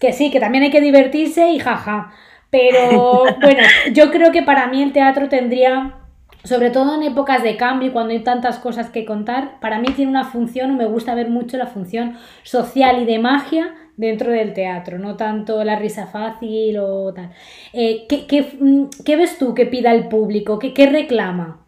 que sí, que también hay que divertirse y jaja, pero bueno, yo creo que para mí el teatro tendría, sobre todo en épocas de cambio, cuando hay tantas cosas que contar, para mí tiene una función, o me gusta ver mucho la función social y de magia dentro del teatro, no tanto la risa fácil o tal. Eh, mm, ¿qué, ves tú que pida el público? ¿Qué, reclama?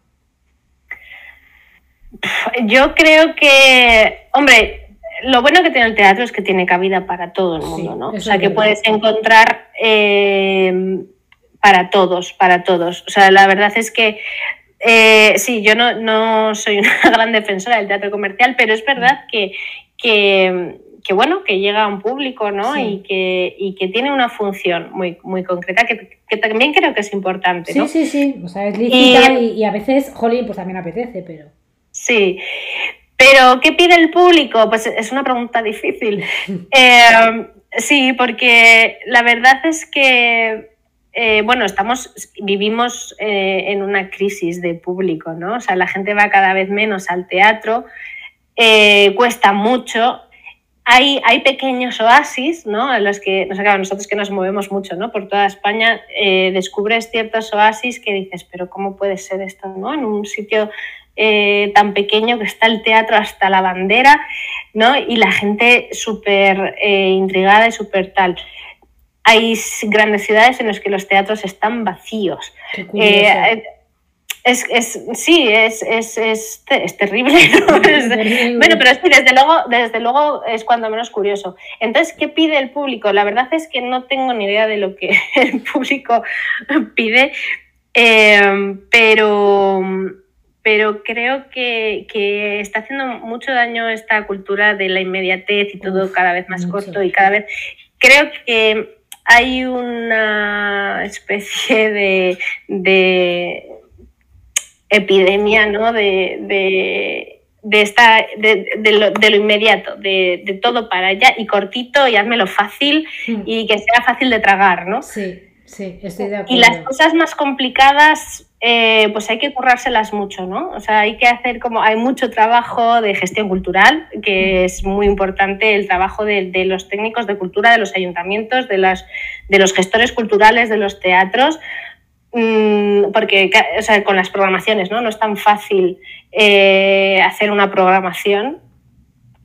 Yo creo que, hombre, lo bueno que tiene el teatro es que tiene cabida para todo el mundo, ¿no? O sea, que puedes encontrar eh, para todos, para todos. O sea, la verdad es que eh, sí, yo no, no, soy una gran defensora del teatro comercial, pero es verdad que, que que bueno, que llega a un público, ¿no? Y, que, y que tiene una función muy, muy concreta que, que, también creo que es importante, ¿no? Sí, sí, sí, o sea, es lícita y, a veces, jolín, pues también apetece, pero... Sí, pero ¿qué pide el público? Pues es una pregunta difícil. Eh, sí, porque la verdad es que eh, bueno, estamos, vivimos eh, en una crisis de público, ¿no? O sea, la gente va cada vez menos al teatro, cuesta mucho hay, hay, pequeños oasis, ¿no? En los que, nosotros que nos movemos mucho, ¿no? Por toda España, eh, descubres ciertos oasis que dices, pero ¿cómo puede ser esto, ¿no? En un sitio eh, tan pequeño que está el teatro hasta la bandera, ¿no? Y la gente súper eh, intrigada y súper tal. Hay grandes ciudades en las que los teatros están vacíos. Es, es, sí, es, es, es, es terrible. bueno, pero sí, desde luego, desde luego es cuando menos curioso. Entonces, ¿qué pide el público? La verdad es que no tengo ni idea de lo que el público pide, eh, pero, pero creo que, que, está haciendo mucho daño esta cultura de la inmediatez y todo cada vez más corto y cada vez... Creo que hay una especie de, de epidemia ¿no? de, de, de esta, de, lo, de, lo, inmediato, de, todo para allá y cortito y házmelo fácil hmm. y que sea fácil de tragar, ¿no? Sí, sí, estoy de acuerdo. Y las cosas más complicadas, eh, pues hay que currárselas mucho, ¿no? O sea, hay que hacer como, hay mucho trabajo de gestión cultural, que hmm. es muy importante el trabajo de, los técnicos de cultura, de los ayuntamientos, de, las, de los gestores culturales, de los teatros, Mm, porque con las programaciones ¿no? no es tan fácil eh, hacer una programación,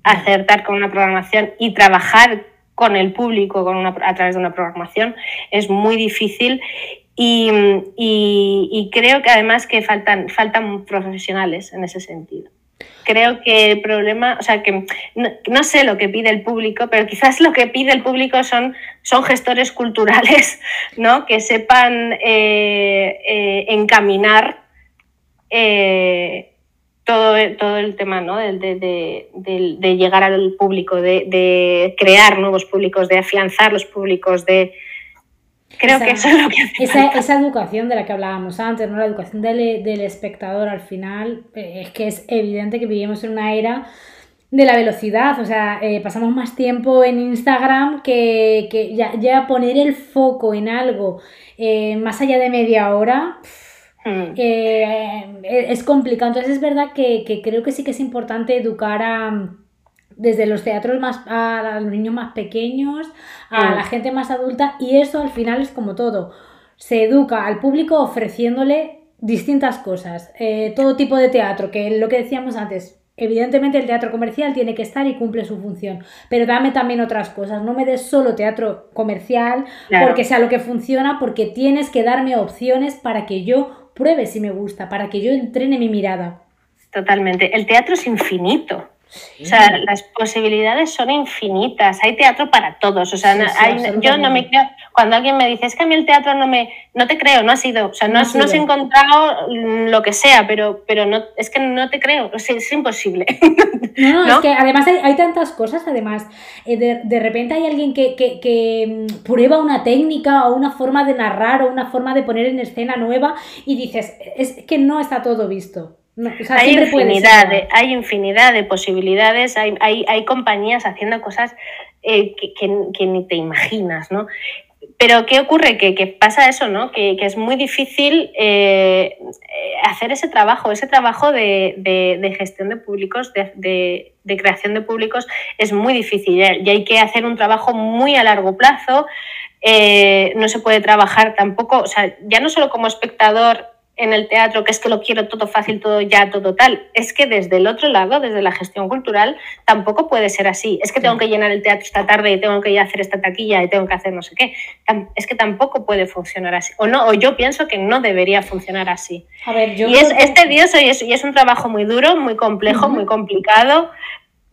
acertar con una programación y trabajar con el público con una, a través de una programación es muy difícil y, y creo que además que faltan, faltan profesionales en ese sentido creo que el problema, o sea, que no, sé lo que pide el público, pero quizás lo que pide el público son, son gestores culturales, ¿no? Que sepan eh, eh, encaminar eh, todo, todo el tema, ¿no? De, de, de llegar al público, de, crear nuevos públicos, de afianzar los públicos, de Creo que eso es lo que esa, esa, educación de la que hablábamos antes, ¿no? la educación del, del, espectador al final, eh, es que es evidente que vivimos en una era de la velocidad, o sea, eh, pasamos más tiempo en Instagram que, que ya, ya, poner el foco en algo eh, más allá de media hora. Hmm. es complicado. Entonces es verdad que, que creo que sí que es importante educar a desde los teatros más a los niños más pequeños, a la gente más adulta, y eso al final es como todo. Se educa al público ofreciéndole distintas cosas, eh, todo tipo de teatro, que lo que decíamos antes, Evidentemente el teatro comercial tiene que estar y cumple su función, pero dame también otras cosas, no me des solo teatro comercial porque sea lo que funciona, porque tienes que darme opciones para que yo pruebe si me gusta, para que yo entrene mi mirada. Totalmente, el teatro es infinito. O sea, las posibilidades son infinitas, hay teatro para todos. O sea, yo no me creo, cuando alguien me dice, es que a mí el teatro no me, no te creo, no ha sido, o sea, no, has, encontrado lo que sea, pero, pero no, es que no te creo, es, imposible. No, es que además hay, tantas cosas, además, eh, de, repente hay alguien que, que, mm, prueba una técnica o una forma de narrar o una forma de poner en escena nueva y dices, es que no está todo visto hay, infinidad de, hay infinidad de posibilidades, hay, hay, compañías haciendo cosas eh, que, ni te imaginas, ¿no? Pero ¿qué ocurre? Que, pasa eso, ¿no? Que, es muy difícil eh, hacer ese trabajo, ese trabajo de, gestión de públicos, de, creación de públicos, es muy difícil y hay que hacer un trabajo muy a largo plazo. Eh, no se puede trabajar tampoco, o sea, ya no solo como espectador en el teatro, que es que lo quiero todo fácil, todo ya, todo tal. Es que desde el otro lado, desde la gestión cultural, tampoco puede ser así. Es que tengo que llenar el teatro esta tarde y tengo que ir a hacer esta taquilla y tengo que hacer no sé qué. Es que tampoco puede funcionar así. O no, o yo pienso que no debería funcionar así. A ver, yo y es, tedioso y es, y es, un trabajo muy duro, muy complejo, muy complicado.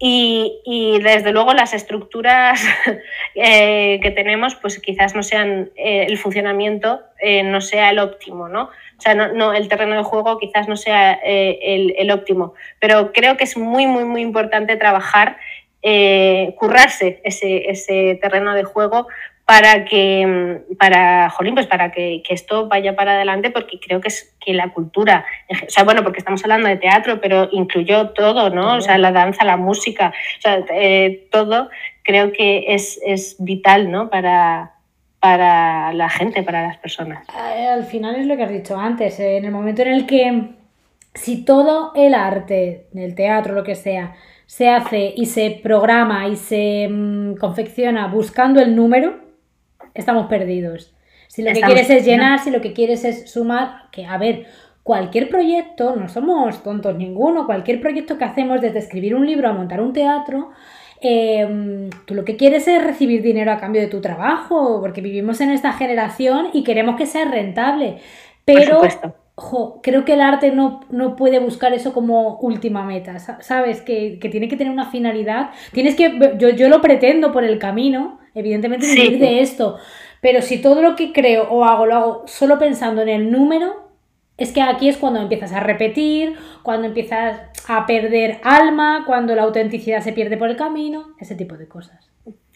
Y, desde luego las estructuras eh, que tenemos, pues quizás no sean eh, el funcionamiento, eh, no sea el óptimo, ¿no? Sea, no, el terreno de juego quizás no sea el, el, óptimo, pero creo que es muy, muy, muy importante trabajar, currarse ese, ese terreno de juego para que, para, jolín, pues para que, esto vaya para adelante, porque creo que es que la cultura, o sea, bueno, porque estamos hablando de teatro, pero incluyó todo, ¿no? O sea, la danza, la música, o sea, eh, todo creo que es, vital, ¿no? Para, para la gente, para las personas. Eh, al final es lo que has dicho antes, eh, en el momento en el que si todo el arte, el teatro, lo que sea, se hace y se programa y se mm, confecciona buscando el número, estamos perdidos. Si lo que quieres es llenar, si lo que quieres es sumar, que a ver, cualquier proyecto, no somos tontos ninguno, cualquier proyecto que hacemos desde escribir un libro a montar un teatro, em, tú lo que quieres es recibir dinero a cambio de tu trabajo, porque vivimos en esta generación y queremos que sea rentable. Pero creo que el arte no, puede buscar eso como última meta, ¿sabes? Que, tiene que tener una finalidad. Tienes que, yo, yo lo pretendo por el camino, evidentemente vivir de esto, pero si todo lo que creo o hago lo hago solo pensando en el número, es que aquí es cuando empiezas a repetir, cuando empiezas a perder alma, cuando la autenticidad se pierde por el camino, ese tipo de cosas.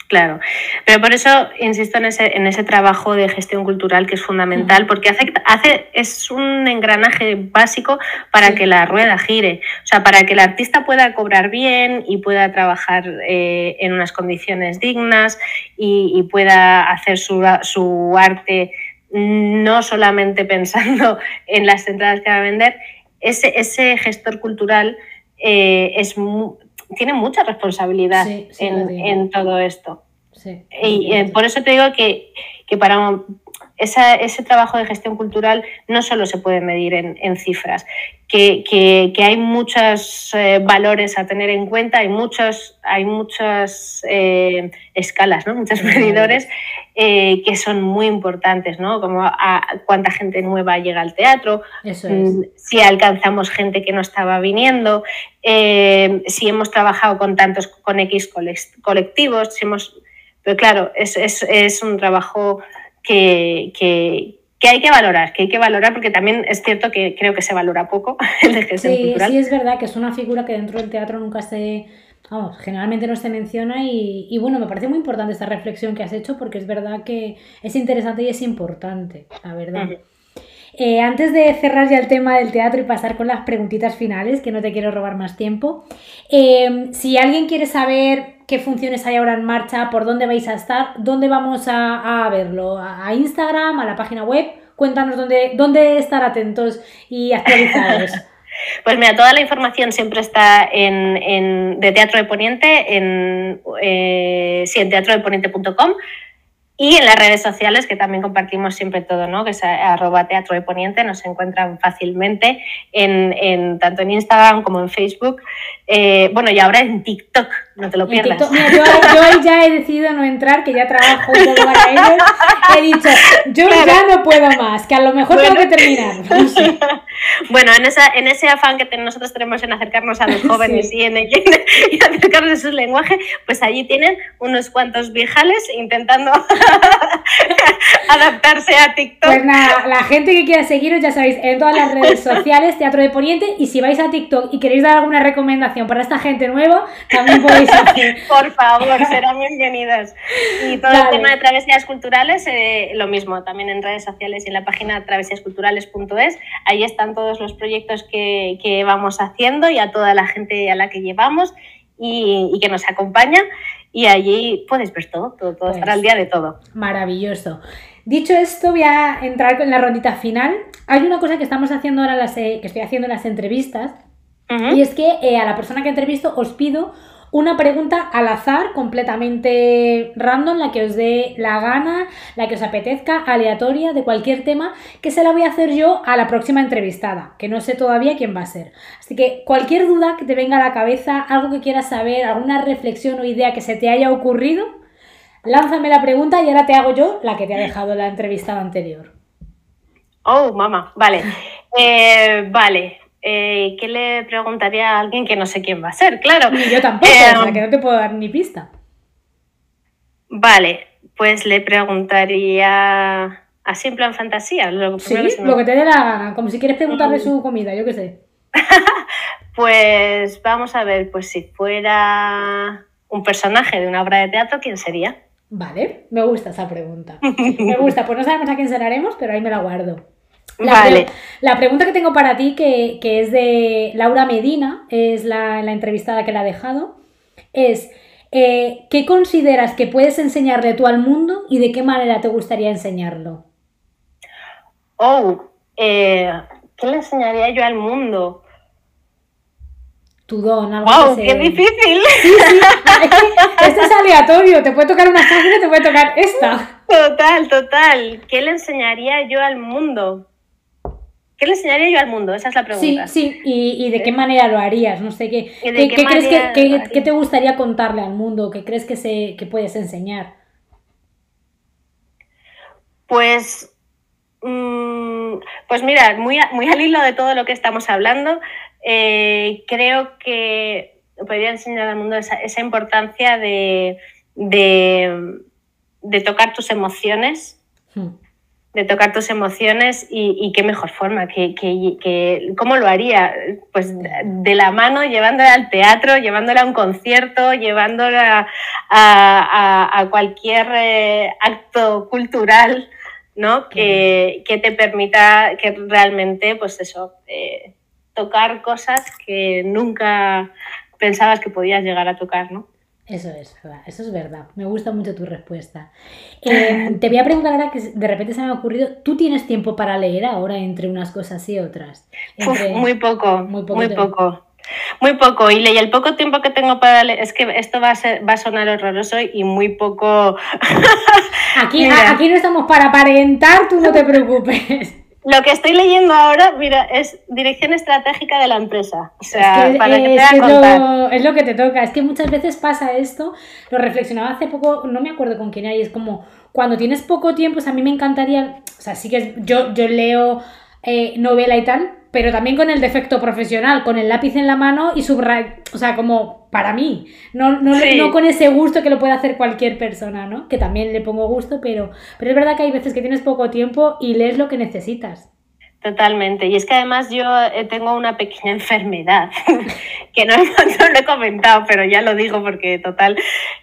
Claro, pero por eso insisto en ese, en ese trabajo de gestión cultural que es fundamental, porque hace, hace, es un engranaje básico para que la rueda gire, o sea, para que el artista pueda cobrar bien y pueda trabajar eh, en unas condiciones dignas y, pueda hacer su, su, arte no solamente pensando en las entradas que va a vender, ese, ese gestor cultural eh, es tiene mucha responsabilidad en, todo esto. y eh, por eso te digo que, que para ese trabajo de gestión cultural no solo se puede medir en, cifras, que, hay muchos eh, valores a tener en cuenta, hay, muchos, hay muchas eh, escalas, ¿no? muchos medidores eh, que son muy importantes, ¿no? como a, cuánta gente nueva llega al teatro, mm, si alcanzamos gente que no estaba viniendo, si hemos trabajado con tantos, con X colectivos, si hemos... Pero claro, es, es, es un trabajo que, hay que valorar, que hay que valorar porque también es cierto que creo que se valora poco el de gestión sí, Sí, es verdad que es una figura que dentro del teatro nunca se, vamos, generalmente no se menciona y, y, bueno, me parece muy importante esta reflexión que has hecho porque es verdad que es interesante y es importante, la verdad. Eh, antes de cerrar ya el tema del teatro y pasar con las preguntitas finales, que no te quiero robar más tiempo, eh, si alguien quiere saber qué funciones hay ahora en marcha, por dónde vais a estar, dónde vamos a, verlo, a, Instagram, a la página web, cuéntanos dónde, dónde estar atentos y actualizados. Pues mira, toda la información siempre está en, de Teatro de Poniente, en, eh, en teatrodeponiente.com y en las redes sociales, que también compartimos siempre todo, ¿no? Que es arroba teatro de poniente, nos encuentran fácilmente en, tanto en Instagram como en Facebook. Eh, bueno, y ahora en TikTok, no te lo pierdas. Mira, yo, yo, ya he decidido no entrar, que ya trabajo todo para ellos. He dicho, yo ya no puedo más, que a lo mejor tengo que terminar. Bueno, en, esa, en ese afán que nosotros tenemos en acercarnos a los jóvenes y, en, y acercarnos a su lenguaje, pues allí tienen unos cuantos viejales intentando adaptarse a TikTok. Pues nada, la gente que quiera seguiros, ya sabéis, en todas las redes sociales, Teatro de Poniente, y si vais a TikTok y queréis dar alguna recomendación para esta gente nueva, también podéis hacer. Por favor, serán bienvenidas. Y todo el tema de travesías culturales, eh, lo mismo, también en redes sociales y en la página travesiasculturales.es, ahí están todos los proyectos que, que, vamos haciendo y a toda la gente a la que llevamos y, y que nos acompaña. Y allí puedes ver todo, todo, todo estará al día de todo. Maravilloso. Dicho esto, voy a entrar en la rondita final. Hay una cosa que estamos haciendo ahora, las, eh, que estoy haciendo en las entrevistas, y es que eh, a la persona que entrevisto os pido una pregunta al azar, completamente random, la que os dé la gana, la que os apetezca, aleatoria, de cualquier tema, que se la voy a hacer yo a la próxima entrevistada, que no sé todavía quién va a ser. Así que cualquier duda que te venga a la cabeza, algo que quieras saber, alguna reflexión o idea que se te haya ocurrido, lánzame la pregunta y ahora te hago yo la que te ha dejado la entrevistada anterior. Oh, mamá, vale. Eh, vale, eh, ¿qué le preguntaría a alguien que no sé quién va a ser? Claro. Ni yo tampoco, o sea, que no te puedo dar ni pista. Vale, pues le preguntaría así en plan fantasía. Lo, sí, lo que te dé la gana, como si quieres preguntarle su comida, yo qué sé. pues vamos a ver, pues si fuera un personaje de una obra de teatro, ¿quién sería? Vale, me gusta esa pregunta. me gusta, pues no sabemos a quién cenaremos, pero ahí me la guardo. La, vale. la pregunta que tengo para ti, que, es de Laura Medina, es la, entrevistada que la ha dejado, es eh, ¿qué consideras que puedes enseñarle tú al mundo y de qué manera te gustaría enseñarlo? Oh, eh, ¿qué le enseñaría yo al mundo? Tu don, algo ¡Wow! ¡Qué difícil! Sí, sí. este es aleatorio, te puede tocar una y te puede tocar esta. Total, total. ¿Qué le enseñaría yo al mundo? ¿Qué le enseñaría yo al mundo? Esa es la pregunta. Sí, sí, y, de qué manera lo harías, no sé qué. ¿Qué, crees que, qué, te gustaría contarle al mundo? ¿Qué crees que, se, que puedes enseñar? Pues, mm, pues mira, muy, muy al hilo de todo lo que estamos hablando, eh, creo que podría enseñar al mundo esa, importancia de, de, tocar tus emociones. Hmm de tocar tus emociones y, qué mejor forma, que, que, ¿cómo lo haría? Pues de la mano, llevándola al teatro, llevándola a un concierto, llevándola a, cualquier eh, acto cultural, ¿no? Que, te permita que realmente, pues eso, eh, tocar cosas que nunca pensabas que podías llegar a tocar, ¿no? Eso es, eso es verdad. Me gusta mucho tu respuesta. Em, te voy a preguntar ahora que de repente se me ha ocurrido, ¿tú tienes tiempo para leer ahora entre unas cosas y otras? muy poco, muy, muy poco. Muy poco, y, el poco tiempo que tengo para leer, es que esto va a, ser, va a sonar horroroso y muy poco... aquí, aquí no estamos para aparentar, tú no te preocupes. Lo que estoy leyendo ahora, mira, es dirección estratégica de la empresa. O sea, para que te es, lo, es lo que te toca. Es que muchas veces pasa esto. Lo reflexionaba hace poco, no me acuerdo con quién era, y es como cuando tienes poco tiempo, pues a mí me encantaría. O sea, sí que yo, yo leo eh, novela y tal, pero también con el defecto profesional, con el lápiz en la mano y subrayar, o sea, como para mí, no, no, no, con ese gusto que lo puede hacer cualquier persona, ¿no? Que también le pongo gusto, pero, pero es verdad que hay veces que tienes poco tiempo y lees lo que necesitas. Totalmente. Y es que además yo eh, tengo una pequeña enfermedad, que no, lo he comentado, pero ya lo digo porque total.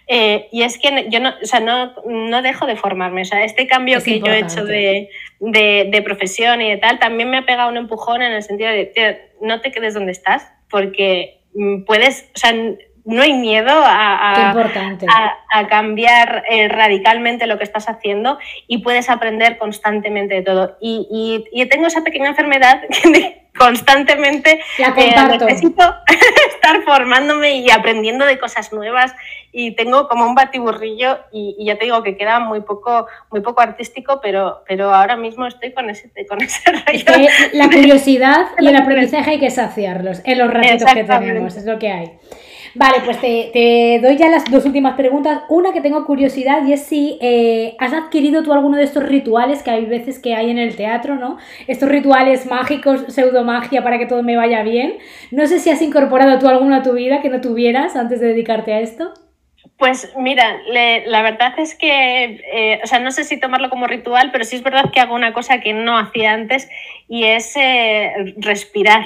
Eh, y es que yo no, o sea, no, no, dejo de formarme. O sea, este cambio que yo he hecho de, de, de, profesión y de tal, también me ha pegado un empujón en el sentido de, no te quedes donde estás, porque mm, puedes, o sea, no hay miedo a, a, cambiar eh, radicalmente lo que estás haciendo y puedes aprender constantemente de todo. Y, y, tengo esa pequeña enfermedad constantemente La eh, necesito estar formándome y aprendiendo de cosas nuevas y tengo como un batiburrillo y, y ya te digo que queda muy poco muy poco artístico pero pero ahora mismo estoy con ese con ese rollo que la curiosidad y el aprendizaje hay que saciarlos en los ratitos que tenemos, es lo que hay. Vale, pues te, te doy ya las dos últimas preguntas. Una que tengo curiosidad y es si eh, has adquirido tú alguno de estos rituales que hay veces que hay en el teatro, ¿no? Estos rituales mágicos, pseudomagia para que todo me vaya bien. No sé si has incorporado tú alguno a tu vida que no tuvieras antes de dedicarte a esto. Pues mira, le- la verdad es que, eh, o sea, no sé si tomarlo como ritual, pero sí es verdad que hago una cosa que no hacía antes y es eh, respirar.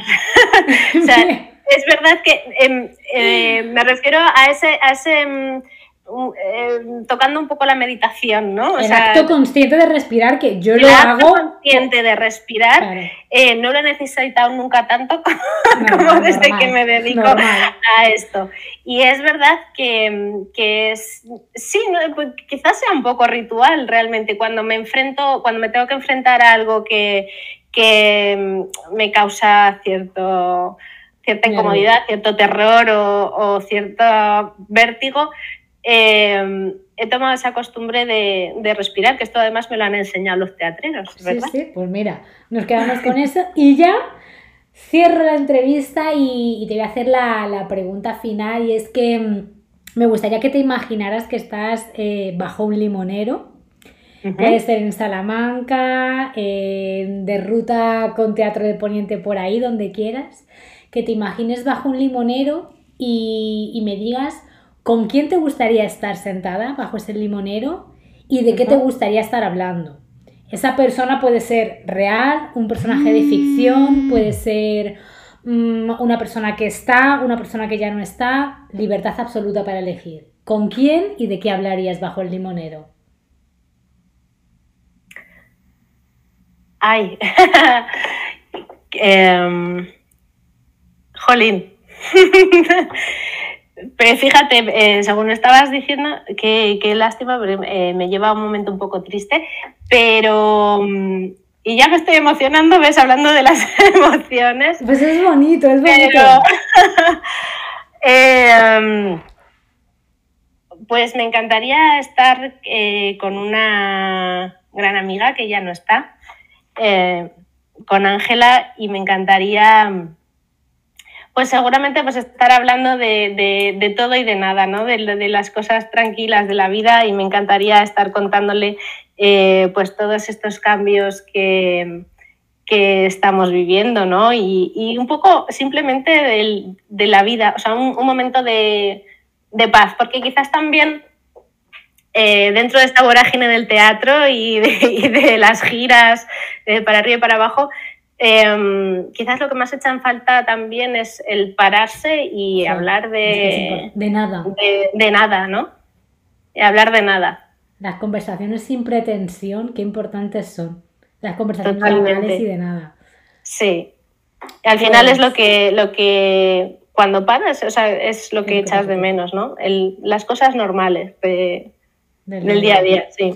o sea, es verdad que em, eh, me refiero a ese, a ese em, em, tocando un poco la meditación, ¿no? O el sea, acto consciente de respirar que yo el lo acto hago. consciente de respirar, Claro. eh, no lo he necesitado nunca tanto como desde normal, que me dedico normal. a esto. Y es verdad que, que es, sí, no, pues quizás sea un poco ritual realmente cuando me enfrento, cuando me tengo que enfrentar a algo que, que me causa cierto cierta incomodidad, cierto terror o, o cierto vértigo, eh, he tomado esa costumbre de, de respirar, que esto además me lo han enseñado los teatreros, Sí, ¿verdad? sí, pues mira, nos quedamos con eso y ya cierro la entrevista y, y te voy a hacer la, la pregunta final y es que mm, me gustaría que te imaginaras que estás eh, bajo un limonero, Ujú. puede ser en Salamanca, eh, de ruta con Teatro de Poniente por ahí, donde quieras, que te imagines bajo un limonero y, y me digas con quién te gustaría estar sentada bajo ese limonero y de qué te gustaría estar hablando. Esa persona puede ser real, un personaje de ficción, puede ser mm, una persona que está, una persona que ya no está, libertad absoluta para elegir. ¿Con quién y de qué hablarías bajo el limonero? Ay. Em, jolín. Pero fíjate, eh, según estabas diciendo, qué, qué lástima, pero, eh, me lleva a un momento un poco triste, pero... mm, Y ya me estoy emocionando, ves, hablando de las emociones. Pues es bonito, es bonito. Pero, eh, pues me encantaría estar eh, con una gran amiga que ya no está, con Ángela, y me encantaría, pues seguramente, pues estar hablando de, de- todo y de nada, ¿no? De, de las cosas tranquilas de la vida, y me encantaría estar contándole, eh, pues todos estos cambios que que estamos viviendo, ¿no? Y, y un poco simplemente del- de la vida, o sea, un, un momento de, paz, porque quizás también eh, dentro de esta vorágine del teatro y de, y de las giras eh, para arriba y para abajo, eh, quizás lo que más echa en falta también es el pararse y Sí, hablar de, de nada. de, de nada, ¿no? Y hablar de nada. Las conversaciones sin pretensión, qué importantes son. Las conversaciones Totalmente. y de nada. Sí. Al final Pues- es lo que, lo que cuando paras, o sea, es lo que echas de menos, ¿no? El- las cosas normales de- Del del día a día, sí.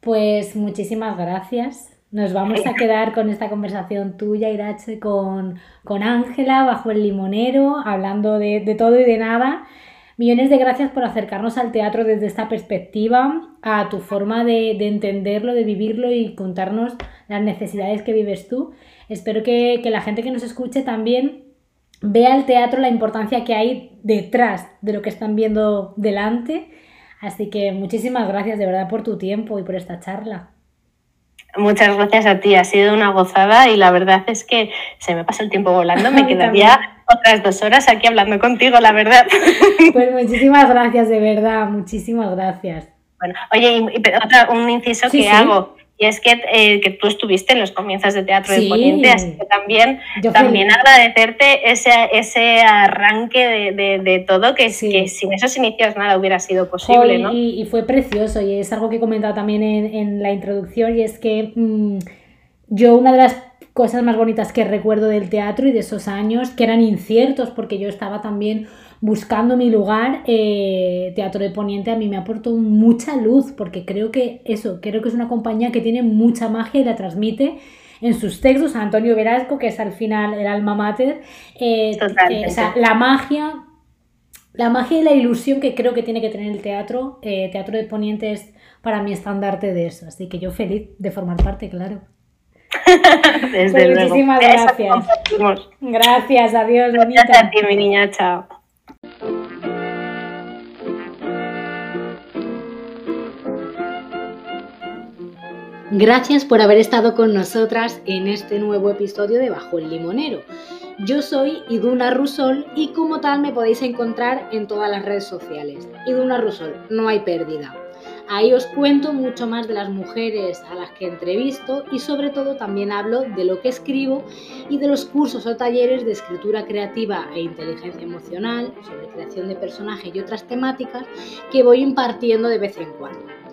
Pues muchísimas gracias. Nos vamos a quedar con esta conversación tuya, Irache, con con Ángela bajo el limonero, hablando de, de todo y de nada. Millones de gracias por acercarnos al teatro desde esta perspectiva, a tu forma de, de entenderlo, de vivirlo y contarnos las necesidades que vives tú. Espero que, que la gente que nos escuche también vea el teatro, la importancia que hay detrás de lo que están viendo delante. Así que muchísimas gracias de verdad por tu tiempo y por esta charla. Muchas gracias a ti, ha sido una gozada y la verdad es que se me pasa el tiempo volando, me quedaría otras dos horas aquí hablando contigo, la verdad. Pues muchísimas gracias, de verdad, muchísimas gracias. Bueno, oye, y- otra, un inciso Sí, que sí. hago, y es que, eh, que tú estuviste en los comienzos de Teatro Sí. del Poniente, así que también, Yo también agradecerte ese, ese arranque de, de- de todo, que, Sí. que sin esos inicios nada hubiera sido posible, Jo, ¿no? y, y fue precioso y es algo que he comentado también en, en la introducción y es que mm, yo una de las cosas más bonitas que recuerdo del teatro y de esos años que eran inciertos porque yo estaba también buscando mi lugar, eh, Teatro de Poniente a mí me aportó mucha luz porque creo que eso, creo que es una compañía que tiene mucha magia y la transmite en sus textos, Antonio Velasco, que es al final el alma mater, eh, la magia, la magia y la ilusión que creo que tiene que tener el teatro, eh, Teatro de Poniente es para mí estandarte de eso, así que yo feliz de formar parte, claro. Desde pues muchísimas gracias. Gracias, adiós, bonita. Gracias a ti, mi niña, chao. Gracias por haber estado con nosotras en este nuevo episodio de Bajo el Limonero. Yo soy Iduna Rusol y como tal me podéis encontrar en todas las redes sociales. Iduna Rusol, no hay pérdida. Ahí os cuento mucho más de las mujeres a las que entrevisto y sobre todo también hablo de lo que escribo y de los cursos o talleres de escritura creativa e inteligencia emocional, sobre creación de personajes y otras temáticas que voy impartiendo de vez en cuando.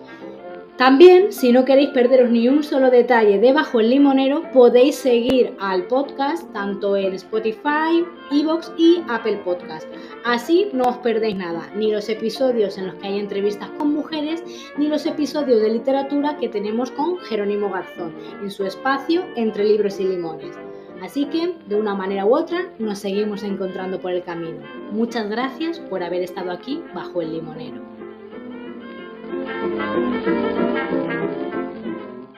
También, si no queréis perderos ni un solo detalle de Bajo el Limonero, podéis seguir al podcast tanto en Spotify, Evox y Apple Podcast. Así no os perdéis nada, ni los episodios en los que hay entrevistas con mujeres, ni los episodios de literatura que tenemos con Jerónimo Garzón en su espacio Entre Libros y Limones. Así que, de una manera u otra, nos seguimos encontrando por el camino. Muchas gracias por haber estado aquí bajo el limonero. Thank you.